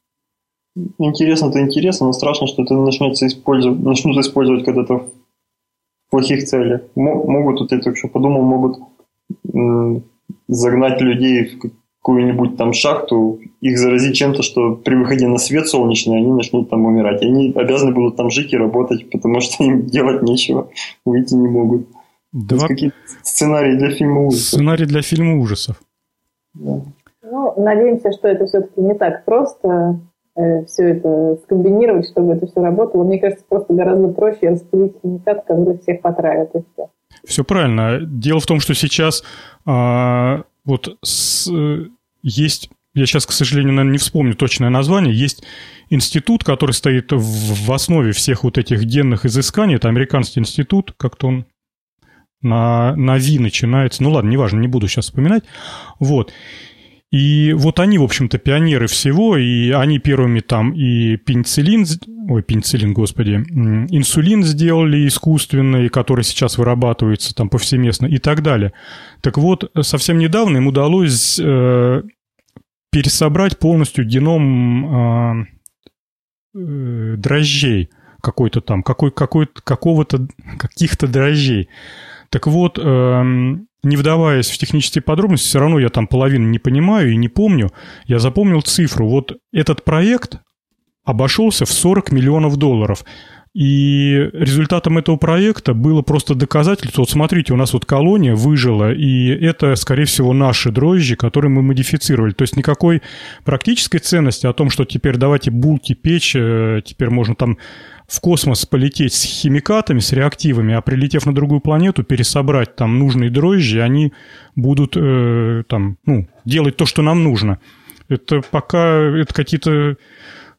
Интересно-то интересно, но страшно, что это начнется использовать, начнут использовать когда-то в плохих целях. Могут, вот я только что подумал, могут загнать людей в какую-нибудь там шахту, их заразить чем-то, что при выходе на свет солнечный они начнут там умирать. Они обязаны будут там жить и работать, потому что им *laughs* делать нечего, выйти не могут. Да. какие сценарии для фильма ужасов. Сценарий для фильма ужасов. Да. Ну, надеемся, что это все-таки не так просто э, все это скомбинировать, чтобы это все работало. Мне кажется, просто гораздо проще распылить химикат, который всех потравит и все. Все правильно. Дело в том, что сейчас а, вот с, есть, я сейчас, к сожалению, наверное, не вспомню точное название, есть институт, который стоит в, основе всех вот этих генных изысканий, это американский институт, как-то он на, на Ви начинается, ну ладно, неважно, не буду сейчас вспоминать, вот. И вот они, в общем-то, пионеры всего, и они первыми там и пенициллин, ой, пенициллин, господи, инсулин сделали искусственный, который сейчас вырабатывается там повсеместно и так далее. Так вот, совсем недавно им удалось э, пересобрать полностью геном э, э, дрожжей какой-то там, какой, какой, какого-то, каких-то дрожжей. Так вот, э, не вдаваясь в технические подробности, все равно я там половину не понимаю и не помню. Я запомнил цифру. Вот этот проект обошелся в 40 миллионов долларов. И результатом этого проекта было просто доказательство. Вот смотрите, у нас вот колония выжила, и это, скорее всего, наши дрожжи, которые мы модифицировали. То есть никакой практической ценности о том, что теперь давайте булки печь, э, теперь можно там в космос полететь с химикатами, с реактивами, а прилетев на другую планету, пересобрать там нужные дрожжи, они будут э, там, ну, делать то, что нам нужно. Это пока это какие-то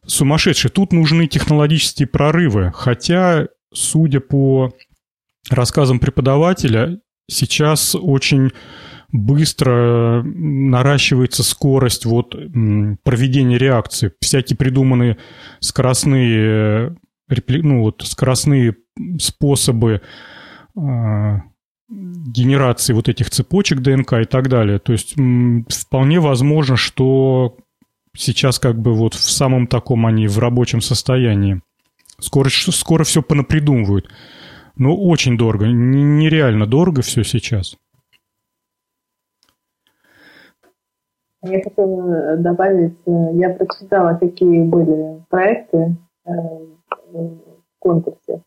сумасшедшие. Тут нужны технологические прорывы. Хотя, судя по рассказам преподавателя, сейчас очень быстро наращивается скорость вот проведения реакции. Всякие придуманные скоростные ну, вот, скоростные способы э, генерации вот этих цепочек ДНК и так далее. То есть вполне возможно, что сейчас как бы вот в самом таком они в рабочем состоянии. Скоро, скоро все понапридумывают. Но очень дорого, нереально дорого все сейчас. Я хотела добавить, э, я прочитала, какие были проекты э, в конкурсе.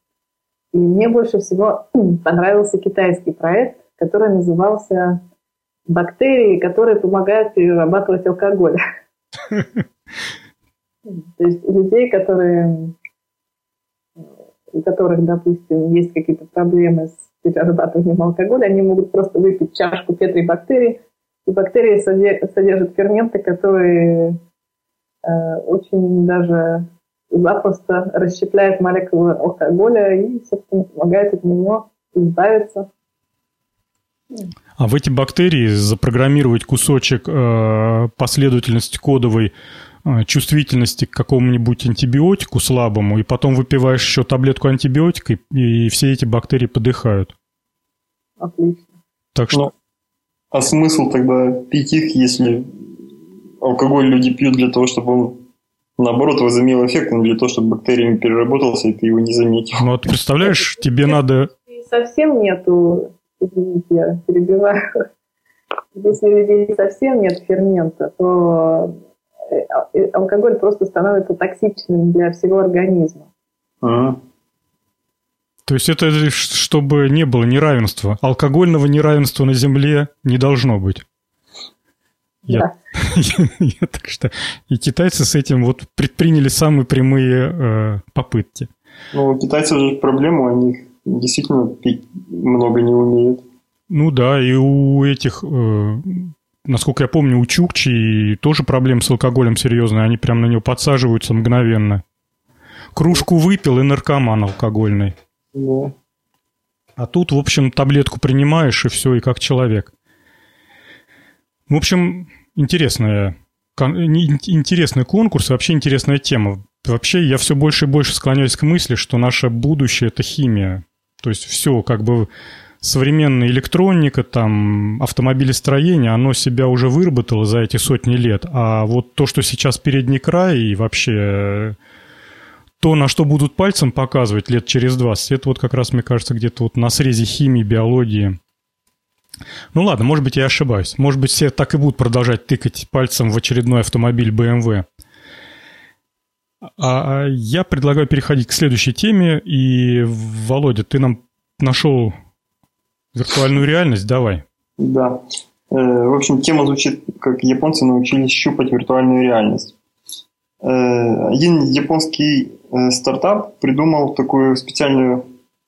И мне больше всего *clears throat* понравился китайский проект, который назывался «Бактерии, которые помогают перерабатывать алкоголь». *laughs* *laughs* То есть людей, которые, у которых, допустим, есть какие-то проблемы с перерабатыванием алкоголя, они могут просто выпить чашку петри бактерий, и бактерии содержат ферменты, которые э, очень даже запросто расщепляют молекулы алкоголя и, собственно, помогают от него избавиться. А в эти бактерии запрограммировать кусочек э, последовательности кодовой э, чувствительности к какому-нибудь антибиотику слабому, и потом выпиваешь еще таблетку антибиотика, и, и все эти бактерии подыхают. Отлично. Так что... Но, а смысл тогда пить их, если алкоголь люди пьют для того, чтобы он наоборот возымел эффект, но для того, чтобы бактериями переработался, и ты его не заметил. Ну, вот представляешь, тебе надо... Совсем нету извините, я перебиваю, если у людей совсем нет фермента, то э, э, алкоголь просто становится токсичным для всего организма. Ага. То есть это чтобы не было неравенства. Алкогольного неравенства на Земле не должно быть. Я, да. я, *laughs* я, так что и китайцы с этим вот предприняли самые прямые э, попытки. Ну, у китайцев же проблема, они действительно много не умеют. Ну да, и у этих, э, насколько я помню, у Чукчи тоже проблем с алкоголем серьезные. Они прям на него подсаживаются мгновенно. Кружку выпил и наркоман алкогольный. Да. А тут, в общем, таблетку принимаешь, и все, и как человек. В общем, интересная, интересный конкурс, вообще интересная тема. Вообще, я все больше и больше склоняюсь к мысли, что наше будущее – это химия. То есть все как бы современная электроника, там, автомобилестроение, оно себя уже выработало за эти сотни лет. А вот то, что сейчас передний край и вообще то, на что будут пальцем показывать лет через 20, это вот как раз, мне кажется, где-то вот на срезе химии, биологии. Ну ладно, может быть, я ошибаюсь. Может быть, все так и будут продолжать тыкать пальцем в очередной автомобиль BMW. А я предлагаю переходить к следующей теме. И, Володя, ты нам нашел виртуальную реальность? Давай. Да. Э, в общем, тема звучит, как японцы научились щупать виртуальную реальность. Э, один японский э, стартап придумал такую специальную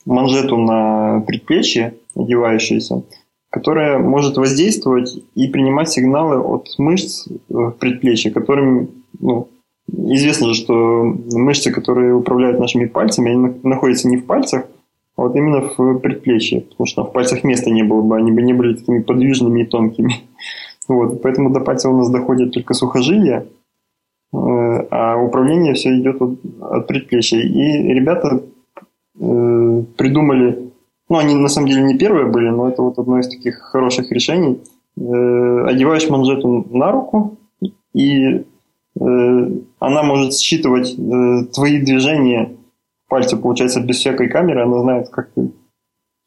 манжету на предплечье, одевающуюся, которая может воздействовать и принимать сигналы от мышц в предплечье, которым ну, Известно же, что мышцы, которые управляют нашими пальцами, они находятся не в пальцах, а вот именно в предплечье, потому что в пальцах места не было бы, они бы не были такими подвижными и тонкими. *laughs* Вот, поэтому до пальца у нас доходят только сухожилия, э, а управление все идет от, предплечья. И ребята э, придумали, ну, они на самом деле не первые были, но это вот одно из таких хороших решений. Э, одеваешь манжету на руку, и она может считывать э, твои движения пальца, получается, без всякой камеры, она знает, как ты,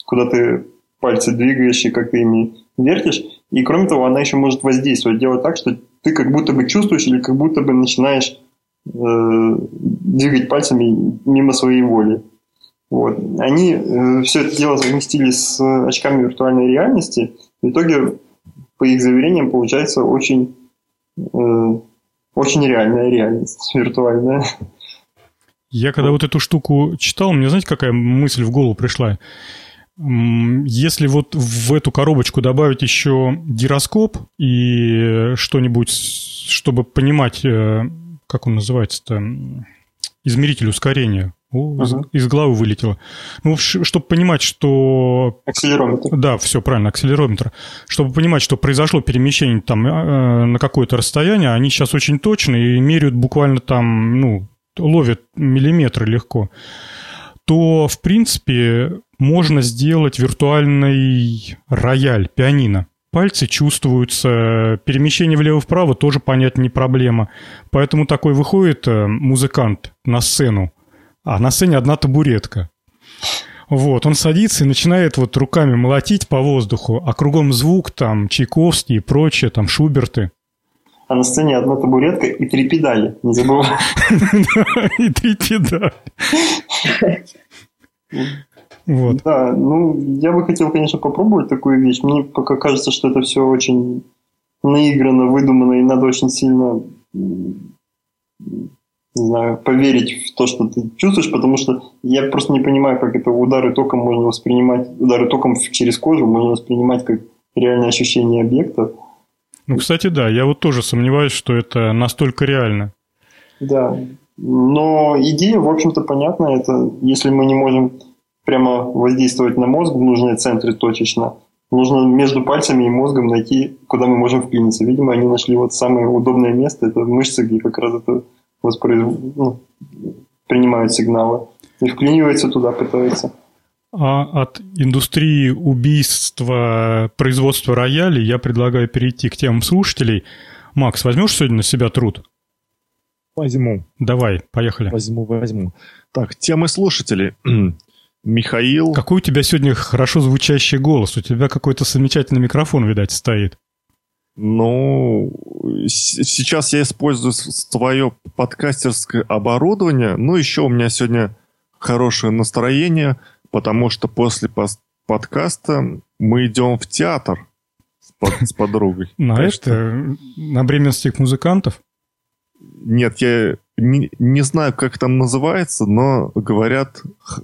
куда ты пальцы двигаешь и как ты ими вертишь. И кроме того, она еще может воздействовать, делать так, что ты как будто бы чувствуешь или как будто бы начинаешь э, двигать пальцами мимо своей воли. Вот. Они э, все это дело совместили с очками виртуальной реальности. В итоге, по их заверениям, получается очень э, очень реальная реальность, виртуальная. Я когда вот эту штуку читал, мне знаете, какая мысль в голову пришла? Если вот в эту коробочку добавить еще гироскоп и что-нибудь, чтобы понимать, э, как он называется-то, измеритель ускорения, о, из, из головы вылетело. Ну, чтобы понимать, что... Акселерометр. Да, все правильно, акселерометр. Чтобы понимать, что произошло перемещение там э, на какое-то расстояние, они сейчас очень точные и меряют буквально там, ну, ловят миллиметры легко, то, в принципе, можно сделать виртуальный рояль, пианино. Пальцы чувствуются, перемещение влево-вправо тоже понять не проблема. Поэтому такой выходит э, музыкант на сцену, а на сцене одна табуретка. Вот, он садится и начинает вот руками молотить по воздуху, а кругом звук, там, Чайковский и прочее, там, Шуберты. а на сцене одна табуретка и три педали, не забывай. *laughs* И три педали. Вот. Да, ну, я бы хотел, конечно, попробовать такую вещь. Мне пока кажется, что это все очень наиграно, выдумано, и надо очень сильно не знаю, поверить в то, что ты чувствуешь, потому что я просто не понимаю, как это удары током можно воспринимать, удары током через кожу можно воспринимать как реальное ощущение объекта. Ну, кстати, да, я вот тоже сомневаюсь, что это настолько реально. Да, но идея, в общем-то, понятна. Это если мы не можем прямо воздействовать на мозг в нужные центры точечно, нужно между пальцами и мозгом найти, куда мы можем вклиниться. Видимо, они нашли вот самое удобное место, это мышцы, где как раз это воспроизвод... ну, принимают сигналы и вклинивается туда, пытается. А от индустрии убийства, производства роялей я предлагаю перейти к темам слушателей. Макс, возьмешь сегодня на себя труд? Возьму. Давай, поехали. Возьму, возьму. Так, темы слушателей. *clears throat* Михаил... Какой у тебя сегодня хорошо звучащий голос. У тебя какой-то замечательный микрофон, видать, стоит. Ну, сейчас я использую свое подкастерское оборудование. Ну, еще у меня сегодня хорошее настроение, потому что после подкаста мы идем в театр с, под, с подругой. *laughs* На это? На бременских музыкантов? Нет, я не, не знаю, как там называется, но говорят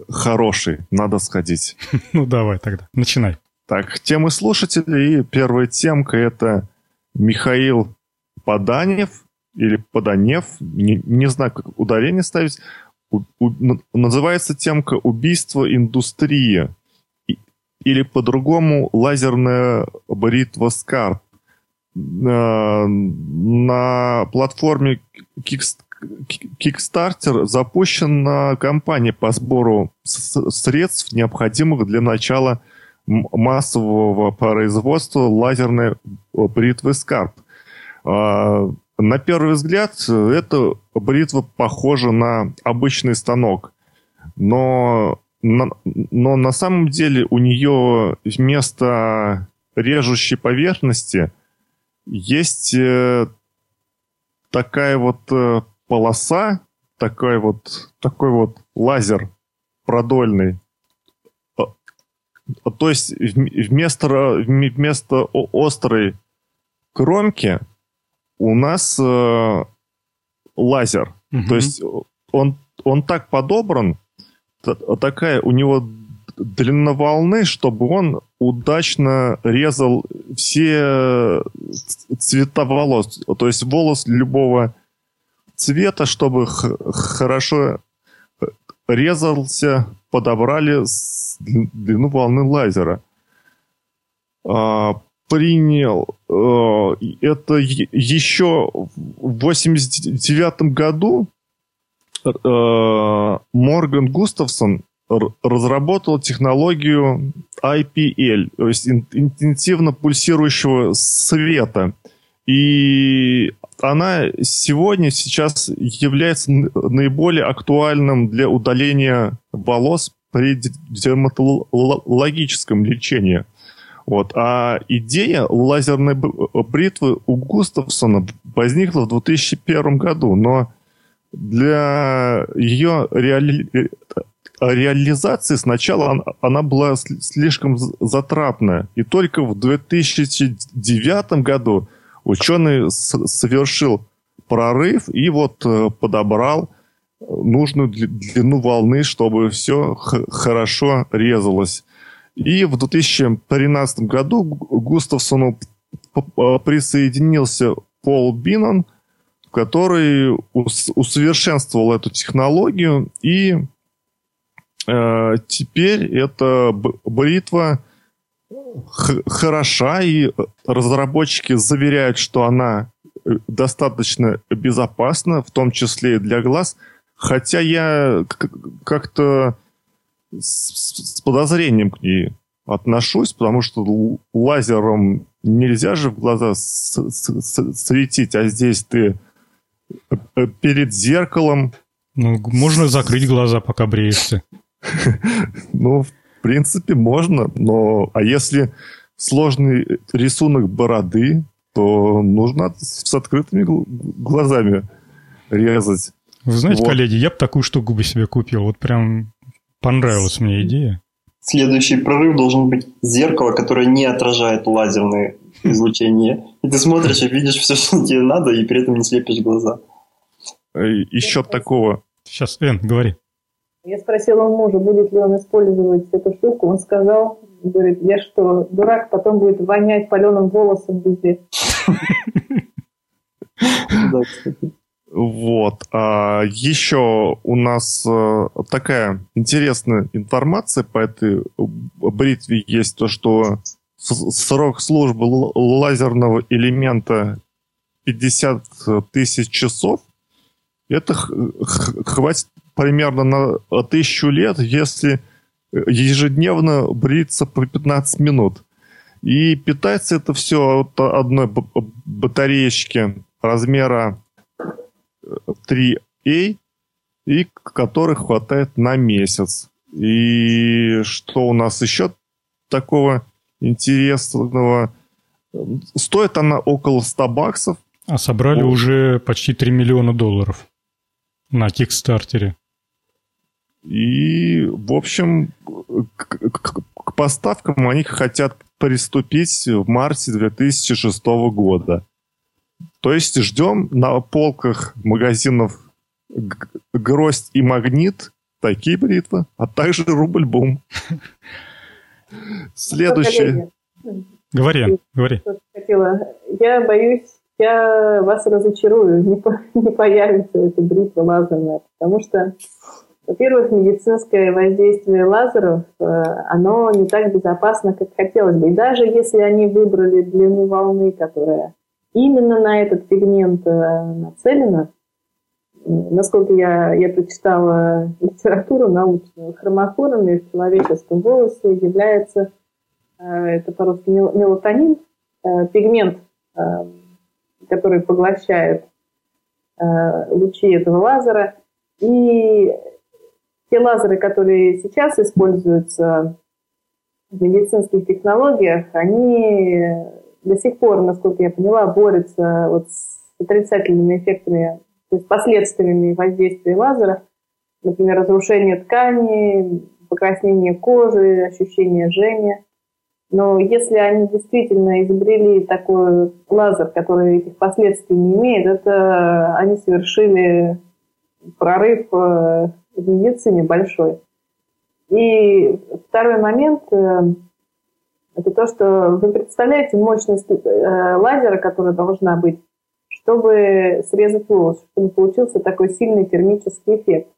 хороший, надо сходить. *laughs* Ну, давай тогда, начинай. Так, темы слушателей. И первая темка это Михаил Поданев или Поданев, не, не знаю, как ударение ставить, у, у, называется темка «Убийство индустрии» или по-другому «Лазерная бритва Скарп». На, на платформе Kickstarter запущена кампания по сбору средств, необходимых для начала массового производства лазерной бритвы Скарп. А, на первый взгляд, эта бритва похожа на обычный станок. Но, но на самом деле у нее вместо режущей поверхности есть э, такая вот э, полоса, такой вот, такой вот лазер продольный, то есть вместо, вместо острой кромки у нас э, лазер. Угу. То есть он, он так подобран, такая у него длина волны, чтобы он удачно резал все цвета волос. То есть волос любого цвета, чтобы хорошо резался, подобрали длину волны лазера. А, принял а, это еще в 89 году а, Морган Густавсон разработал технологию IPL, то есть интенсивно пульсирующего света. И она сегодня, сейчас является наиболее актуальным для удаления волос при дерматологическом лечении. Вот. А идея лазерной бритвы у Густавсона возникла в 2001 году, но для ее реали... реализации сначала она, она была слишком затратная. И только в 2009 году ученый совершил прорыв и вот э, подобрал нужную длину волны, чтобы все хорошо резалось. И в 2013 году Густавсону присоединился Пол Бинан, который усовершенствовал эту технологию, и э, теперь эта бритва хороша, и разработчики заверяют, что она э, достаточно безопасна, в том числе и для глаз – Хотя я как-то с, с подозрением к ней отношусь, потому что лазером нельзя же в глаза светить, а здесь ты э, перед зеркалом. Ну, можно закрыть глаза, пока бреешься. *laughs* Ну, в принципе, можно, но... А если сложный рисунок бороды, то нужно с открытыми глазами резать. Вы знаете, вот. коллеги, я бы такую штуку бы себе купил. Вот прям понравилась мне идея. Следующий прорыв должен быть зеркало, которое не отражает лазерное излучение. И ты смотришь и видишь все, что тебе надо, и при этом не слепишь глаза. Э, Еще такого. Сейчас, Эн, говори. Я спросила у мужа, будет ли он использовать эту штуку. Он сказал, говорит, я что, дурак, потом будет вонять паленым волосом везде. Вот. А еще у нас э, такая интересная информация по этой бритве есть, то что срок службы лазерного элемента 50 тысяч часов. Это хватит примерно на тысячу лет, если ежедневно бриться по 15 минут. И питается это все от одной батареечки размера 3A, и которых хватает на месяц. И что у нас еще такого интересного? Стоит она около 100 баксов. А собрали О. уже почти 3 миллиона долларов на Кикстартере. И, в общем, к, к, к поставкам они хотят приступить в марте 2006 года. То есть ждем на полках магазинов «Гроздь» и «Магнит» такие бритвы, а также «Рубль Бум». *laughs* Следующее. Говори, говори. Я боюсь, я вас разочарую, не, по, *laughs* не появится эта бритва лазерная, потому что, во-первых, медицинское воздействие лазеров, э, оно не так безопасно, как хотелось бы. И даже если они выбрали длину волны, которая именно на этот пигмент э, нацелена. Насколько я, я прочитала литературу научную, хромофорами в человеческом волосе является, э, это по-русски мелатонин, пигмент, который поглощает лучи этого лазера. И те лазеры, которые сейчас используются в медицинских технологиях, они до сих пор, насколько я поняла, борется вот с отрицательными эффектами, то есть последствиями воздействия лазера, например, разрушение ткани, покраснение кожи, ощущение жжения. Но если они действительно изобрели такой лазер, который этих последствий не имеет, это они совершили прорыв э, в медицине большой. И второй момент, э, это то, что вы представляете мощность э, лазера, которая должна быть, чтобы срезать волос, чтобы получился такой сильный термический эффект.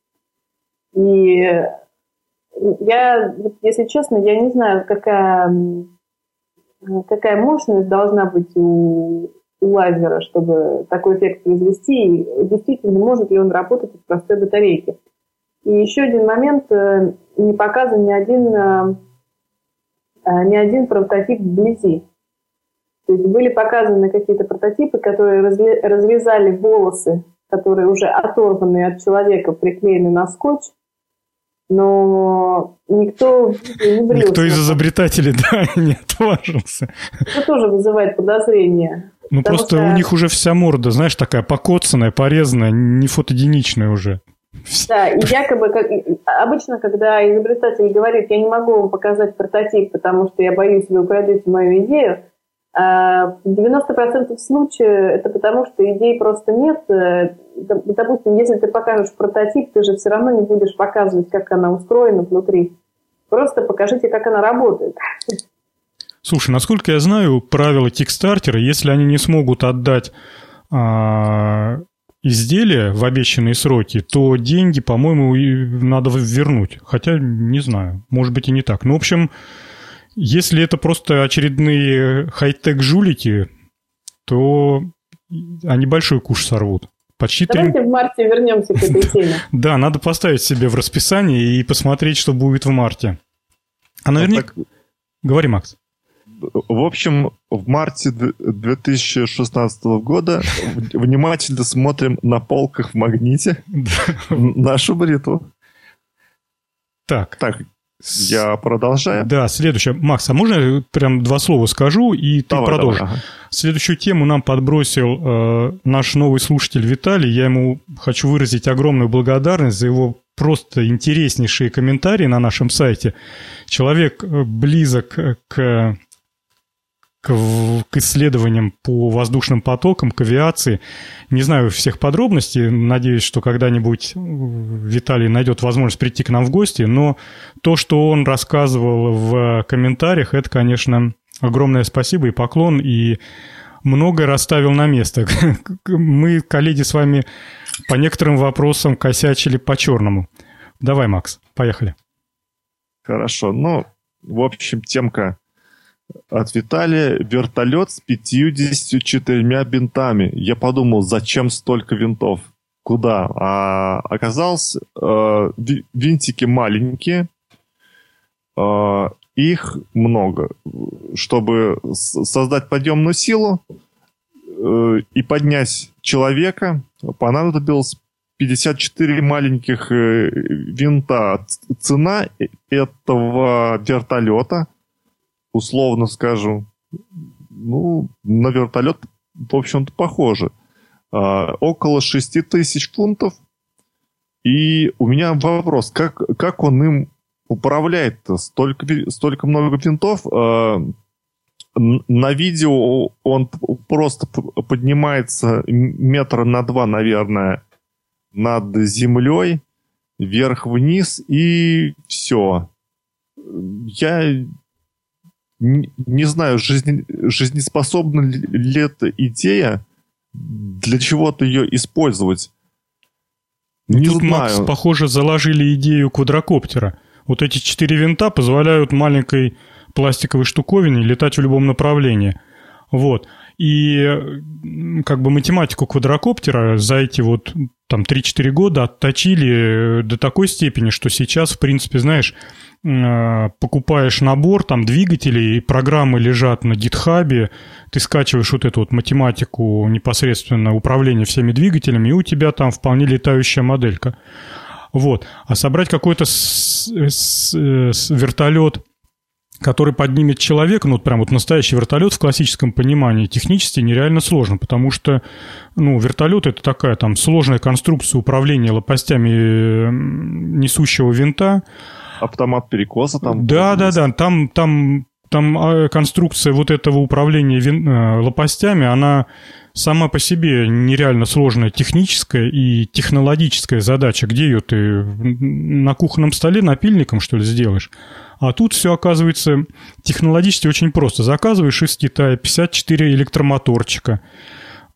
И я, если честно, я не знаю, какая, какая мощность должна быть у, у лазера, чтобы такой эффект произвести, и действительно, может ли он работать от простой батарейки. И еще один момент, э, не показан ни один э, а, ни один прототип вблизи. То есть были показаны какие-то прототипы, которые разрезали волосы, которые уже оторваны от человека, приклеены на скотч, но никто не брился. Никто из изобретателей, да, *laughs* не отважился. Это тоже вызывает подозрения. Ну просто что... у них уже вся морда, знаешь, такая покоцанная, порезанная, не фотогеничная уже. Да, и якобы, как, обычно, когда изобретатель говорит, я не могу вам показать прототип, потому что я боюсь, вы украдете мою идею, а, в 90% случаев это потому, что идей просто нет. Э, допустим, если ты покажешь прототип, ты же все равно не будешь показывать, как она устроена внутри. Просто покажите, как она работает. Слушай, насколько я знаю, правила Кикстартера, если они не смогут отдать а, изделия в обещанные сроки, то деньги, по-моему, надо вернуть. Хотя, не знаю, может быть и не так. Ну, в общем, если это просто очередные хай-тек жулики, то они большой куш сорвут. Почти Давайте 3... в марте вернемся к этой *laughs* теме. Да, надо поставить себе в расписание и посмотреть, что будет в марте. А наверняка... Говори, Макс. В общем, в марте 2016 года внимательно смотрим на полках в магните *laughs* нашу бритву. Так. Так, я продолжаю. Да, следующее. Макс, а можно я прям два слова скажу, и ты давай, продолжишь? Давай, ага. Следующую тему нам подбросил э, наш новый слушатель Виталий. Я ему хочу выразить огромную благодарность за его просто интереснейшие комментарии на нашем сайте. Человек э, близок к к, к исследованиям по воздушным потокам, к авиации. Не знаю всех подробностей, надеюсь, что когда-нибудь Виталий найдет возможность прийти к нам в гости, но то, что он рассказывал в комментариях, это, конечно, огромное спасибо и поклон, и многое расставил на место. *laughs* Мы, коллеги, с вами по некоторым вопросам косячили по-черному. Давай, Макс, поехали. Хорошо. Ну, в общем, темка от Виталия вертолет с 54 бинтами. Я подумал, зачем столько винтов? Куда? А оказалось, э, винтики маленькие, э, их много. Чтобы создать подъемную силу э, и поднять человека, понадобилось 54 маленьких э, винта. Цена этого вертолета условно скажу, ну, на вертолет, в общем-то, похоже. А, около 6 тысяч фунтов. И у меня вопрос, как, как он им управляет-то? Столько, столько много винтов. А, на видео он просто поднимается метра на два, наверное, над землей, вверх-вниз, и все. Я не, знаю, жизнь, жизнеспособна ли эта идея для чего-то ее использовать. Ну, не Тут, знаю. Макс, похоже, заложили идею квадрокоптера. Вот эти четыре винта позволяют маленькой пластиковой штуковине летать в любом направлении. Вот. И как бы математику квадрокоптера за эти вот там 3-4 года отточили до такой степени, что сейчас, в принципе, знаешь, Э, покупаешь набор там двигателей, программы лежат на гитхабе, ты скачиваешь вот эту вот математику непосредственно управления всеми двигателями, и у тебя там вполне летающая моделька. Вот. А собрать какой-то с вертолет, который поднимет человека, ну, вот прям вот настоящий вертолет в классическом понимании, технически нереально сложно, потому что, ну, вертолет это такая там сложная конструкция управления лопастями несущего винта, автомат перекоса там. Да, да, да. Там, там, там а, конструкция вот этого управления вин, э, лопастями, она сама по себе нереально сложная техническая и технологическая задача. Где ее ты на кухонном столе напильником, что ли, сделаешь? А тут все оказывается технологически очень просто. Заказываешь из Китая 54 электромоторчика.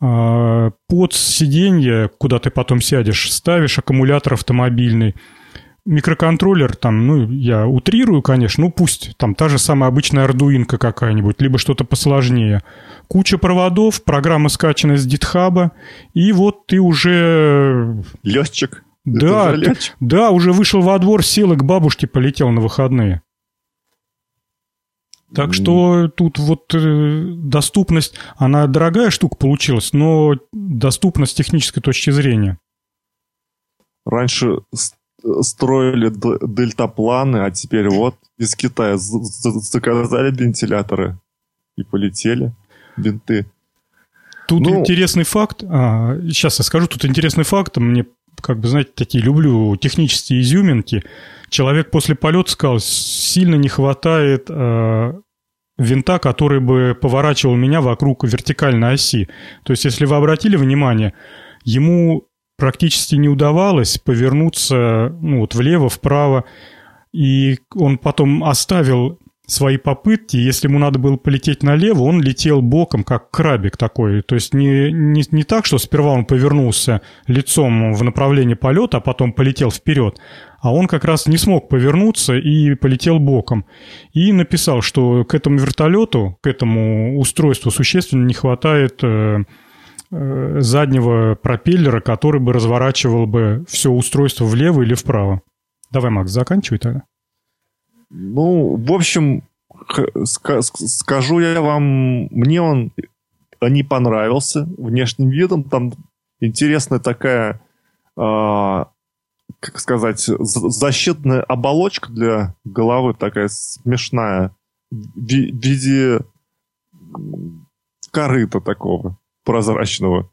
А, под сиденье, куда ты потом сядешь, ставишь аккумулятор автомобильный микроконтроллер, там, ну, я утрирую, конечно, ну, пусть там та же самая обычная ардуинка какая-нибудь, либо что-то посложнее. Куча проводов, программа скачана с гитхаба, и вот ты уже... Летчик. Да, ты, да, уже вышел во двор, сел и к бабушке полетел на выходные. Так что тут вот э, доступность, она дорогая штука получилась, но доступность с технической точки зрения. Раньше строили дельтапланы, а теперь вот из Китая заказали вентиляторы и полетели винты. Тут ну, интересный факт. А, сейчас я скажу, тут интересный факт. Мне, как бы, знаете, такие люблю технические изюминки. Человек после полета сказал, сильно не хватает э, винта, который бы поворачивал меня вокруг вертикальной оси. То есть, если вы обратили внимание, ему практически не удавалось повернуться ну, вот влево, вправо. И он потом оставил свои попытки. Если ему надо было полететь налево, он летел боком, как крабик такой. То есть не, не, не так, что сперва он повернулся лицом в направлении полета, а потом полетел вперед. А он как раз не смог повернуться и полетел боком. И написал, что к этому вертолету, к этому устройству существенно не хватает э, заднего пропеллера, который бы разворачивал бы все устройство влево или вправо. Давай, Макс, заканчивай тогда. Ну, в общем, скажу я вам, мне он не понравился внешним видом. Там интересная такая, э, как сказать, защитная оболочка для головы такая смешная в виде корыта такого прозрачного.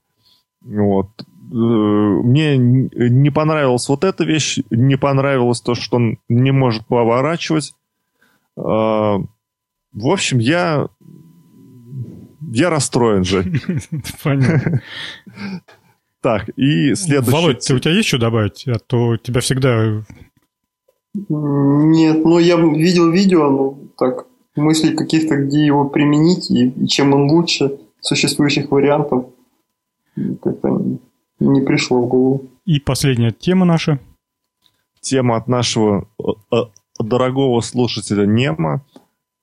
Вот. Э, мне не понравилась вот эта вещь, не понравилось то, что он не может поворачивать. А, в общем, я я расстроен же. *laughs* Понятно. Так, и следующий... Володь, ты, у тебя есть что добавить? А то тебя всегда... Нет, ну я видел видео, ну так, мысли каких-то, где его применить и, и чем он лучше существующих вариантов как-то не пришло в голову. И последняя тема наша. Тема от нашего э, э, дорогого слушателя Нема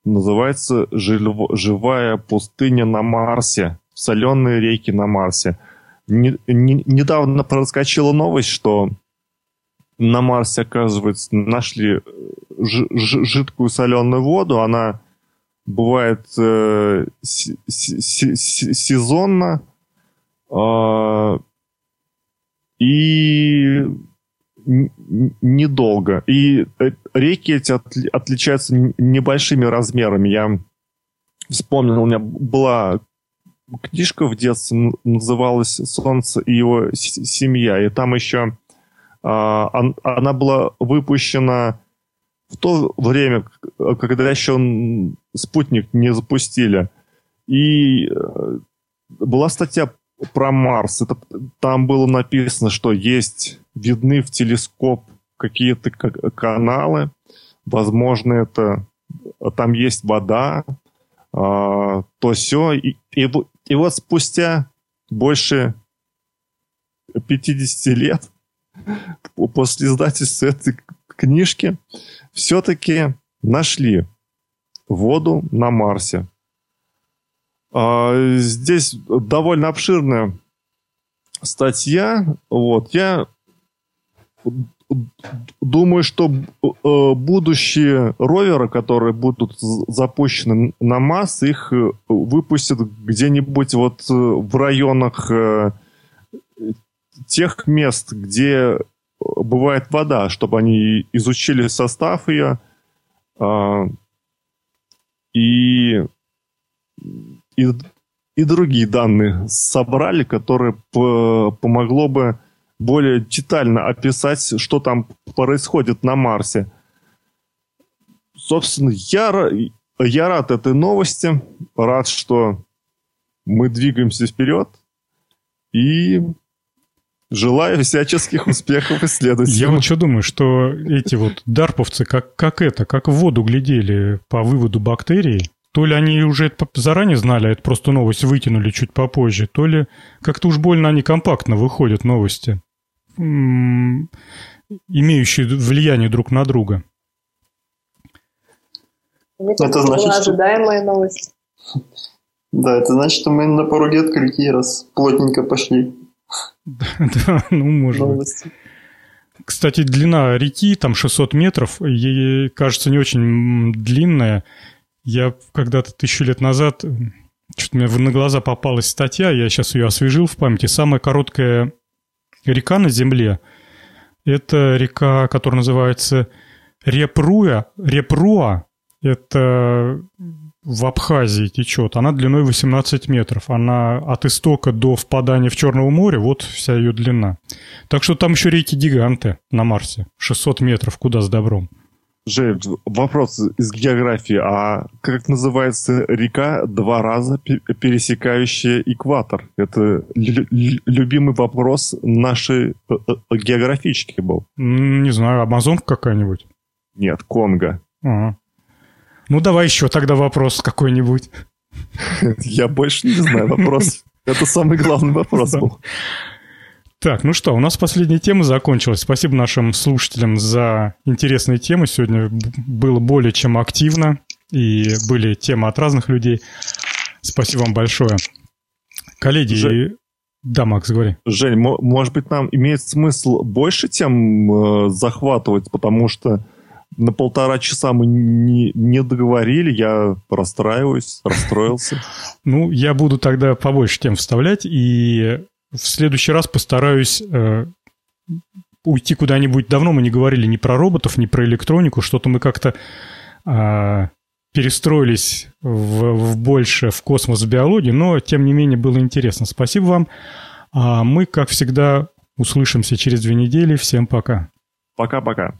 называется «Живая пустыня на Марсе». Соленые реки на Марсе. Не, не, недавно проскочила новость, что на Марсе, оказывается, нашли ж, ж, жидкую соленую воду. Она бывает э, с, с, с, сезонно. Э, и недолго. И э, реки эти отли, отличаются небольшими размерами. Я вспомнил, у меня была книжка в детстве, называлась «Солнце и его семья». И там еще а, она была выпущена в то время, когда еще спутник не запустили. И э, была статья про Марс. Это, там было написано, что есть видны в телескоп какие-то каналы. Возможно, это там есть вода, а, то все. И, и, и вот спустя больше 50 лет *laughs* после издательства этой книжки все-таки нашли воду на Марсе. А, здесь довольно обширная статья. Вот. Я думаю, что э, будущие роверы, которые будут запущены на Марс, их э, выпустят где-нибудь вот э, в районах тех мест, где бывает вода, чтобы они изучили состав ее а, и и, и другие данные собрали, которые помогло бы более детально описать, что там происходит на Марсе. Собственно, я, я рад этой новости, рад, что мы двигаемся вперед и желаю всяческих успехов исследователям. Я вот что думаю, что эти вот дарповцы как, как это, как в воду глядели по выводу бактерий, то ли они уже это заранее знали, а это просто новость выкинули чуть попозже, то ли как-то уж больно они компактно выходят, новости, имеющие влияние друг на друга. Это значит, была ожидаемая что... новость. Да, это значит, что мы на пороге открытия, раз плотненько пошли. Да, ну, может быть. Кстати, длина реки, там 600 метров, ей кажется не очень длинная. Я когда-то тысячу лет назад, что-то мне на глаза попалась статья, я сейчас ее освежил в памяти. Самая короткая река на Земле – это река, которая называется Репруя. Репруа – это в Абхазии течет. Она длиной 18 метров. Она от истока до впадания в Черное море, вот вся ее длина. Так что там еще реки-гиганты на Марсе. 600 метров, куда с добром. Жень, вопрос из географии. А как называется река, два раза пересекающая экватор? Это любимый вопрос нашей э, э, географички был. Не знаю, Амазонка какая-нибудь? Нет, Конго. Ага. Ну, давай еще тогда вопрос какой-нибудь. *laughs* Я больше не знаю вопрос. Это самый главный вопрос был. Так, ну что, у нас последняя тема закончилась. Спасибо нашим слушателям за интересные темы. Сегодня было более чем активно, и были темы от разных людей. Спасибо вам большое. Коллеги, Жень, да, Макс, говори. Жень, может быть, нам имеет смысл больше тем э, захватывать, потому что на полтора часа мы не, не договорили, я расстраиваюсь, расстроился. *laughs* Ну, я буду тогда побольше тем вставлять, и в следующий раз постараюсь э, уйти куда-нибудь. Давно мы не говорили ни про роботов, ни про электронику. Что-то мы как-то э, перестроились в, в больше в космос биологии, но тем не менее было интересно. Спасибо вам. А мы, как всегда, услышимся через две недели. Всем пока. Пока-пока.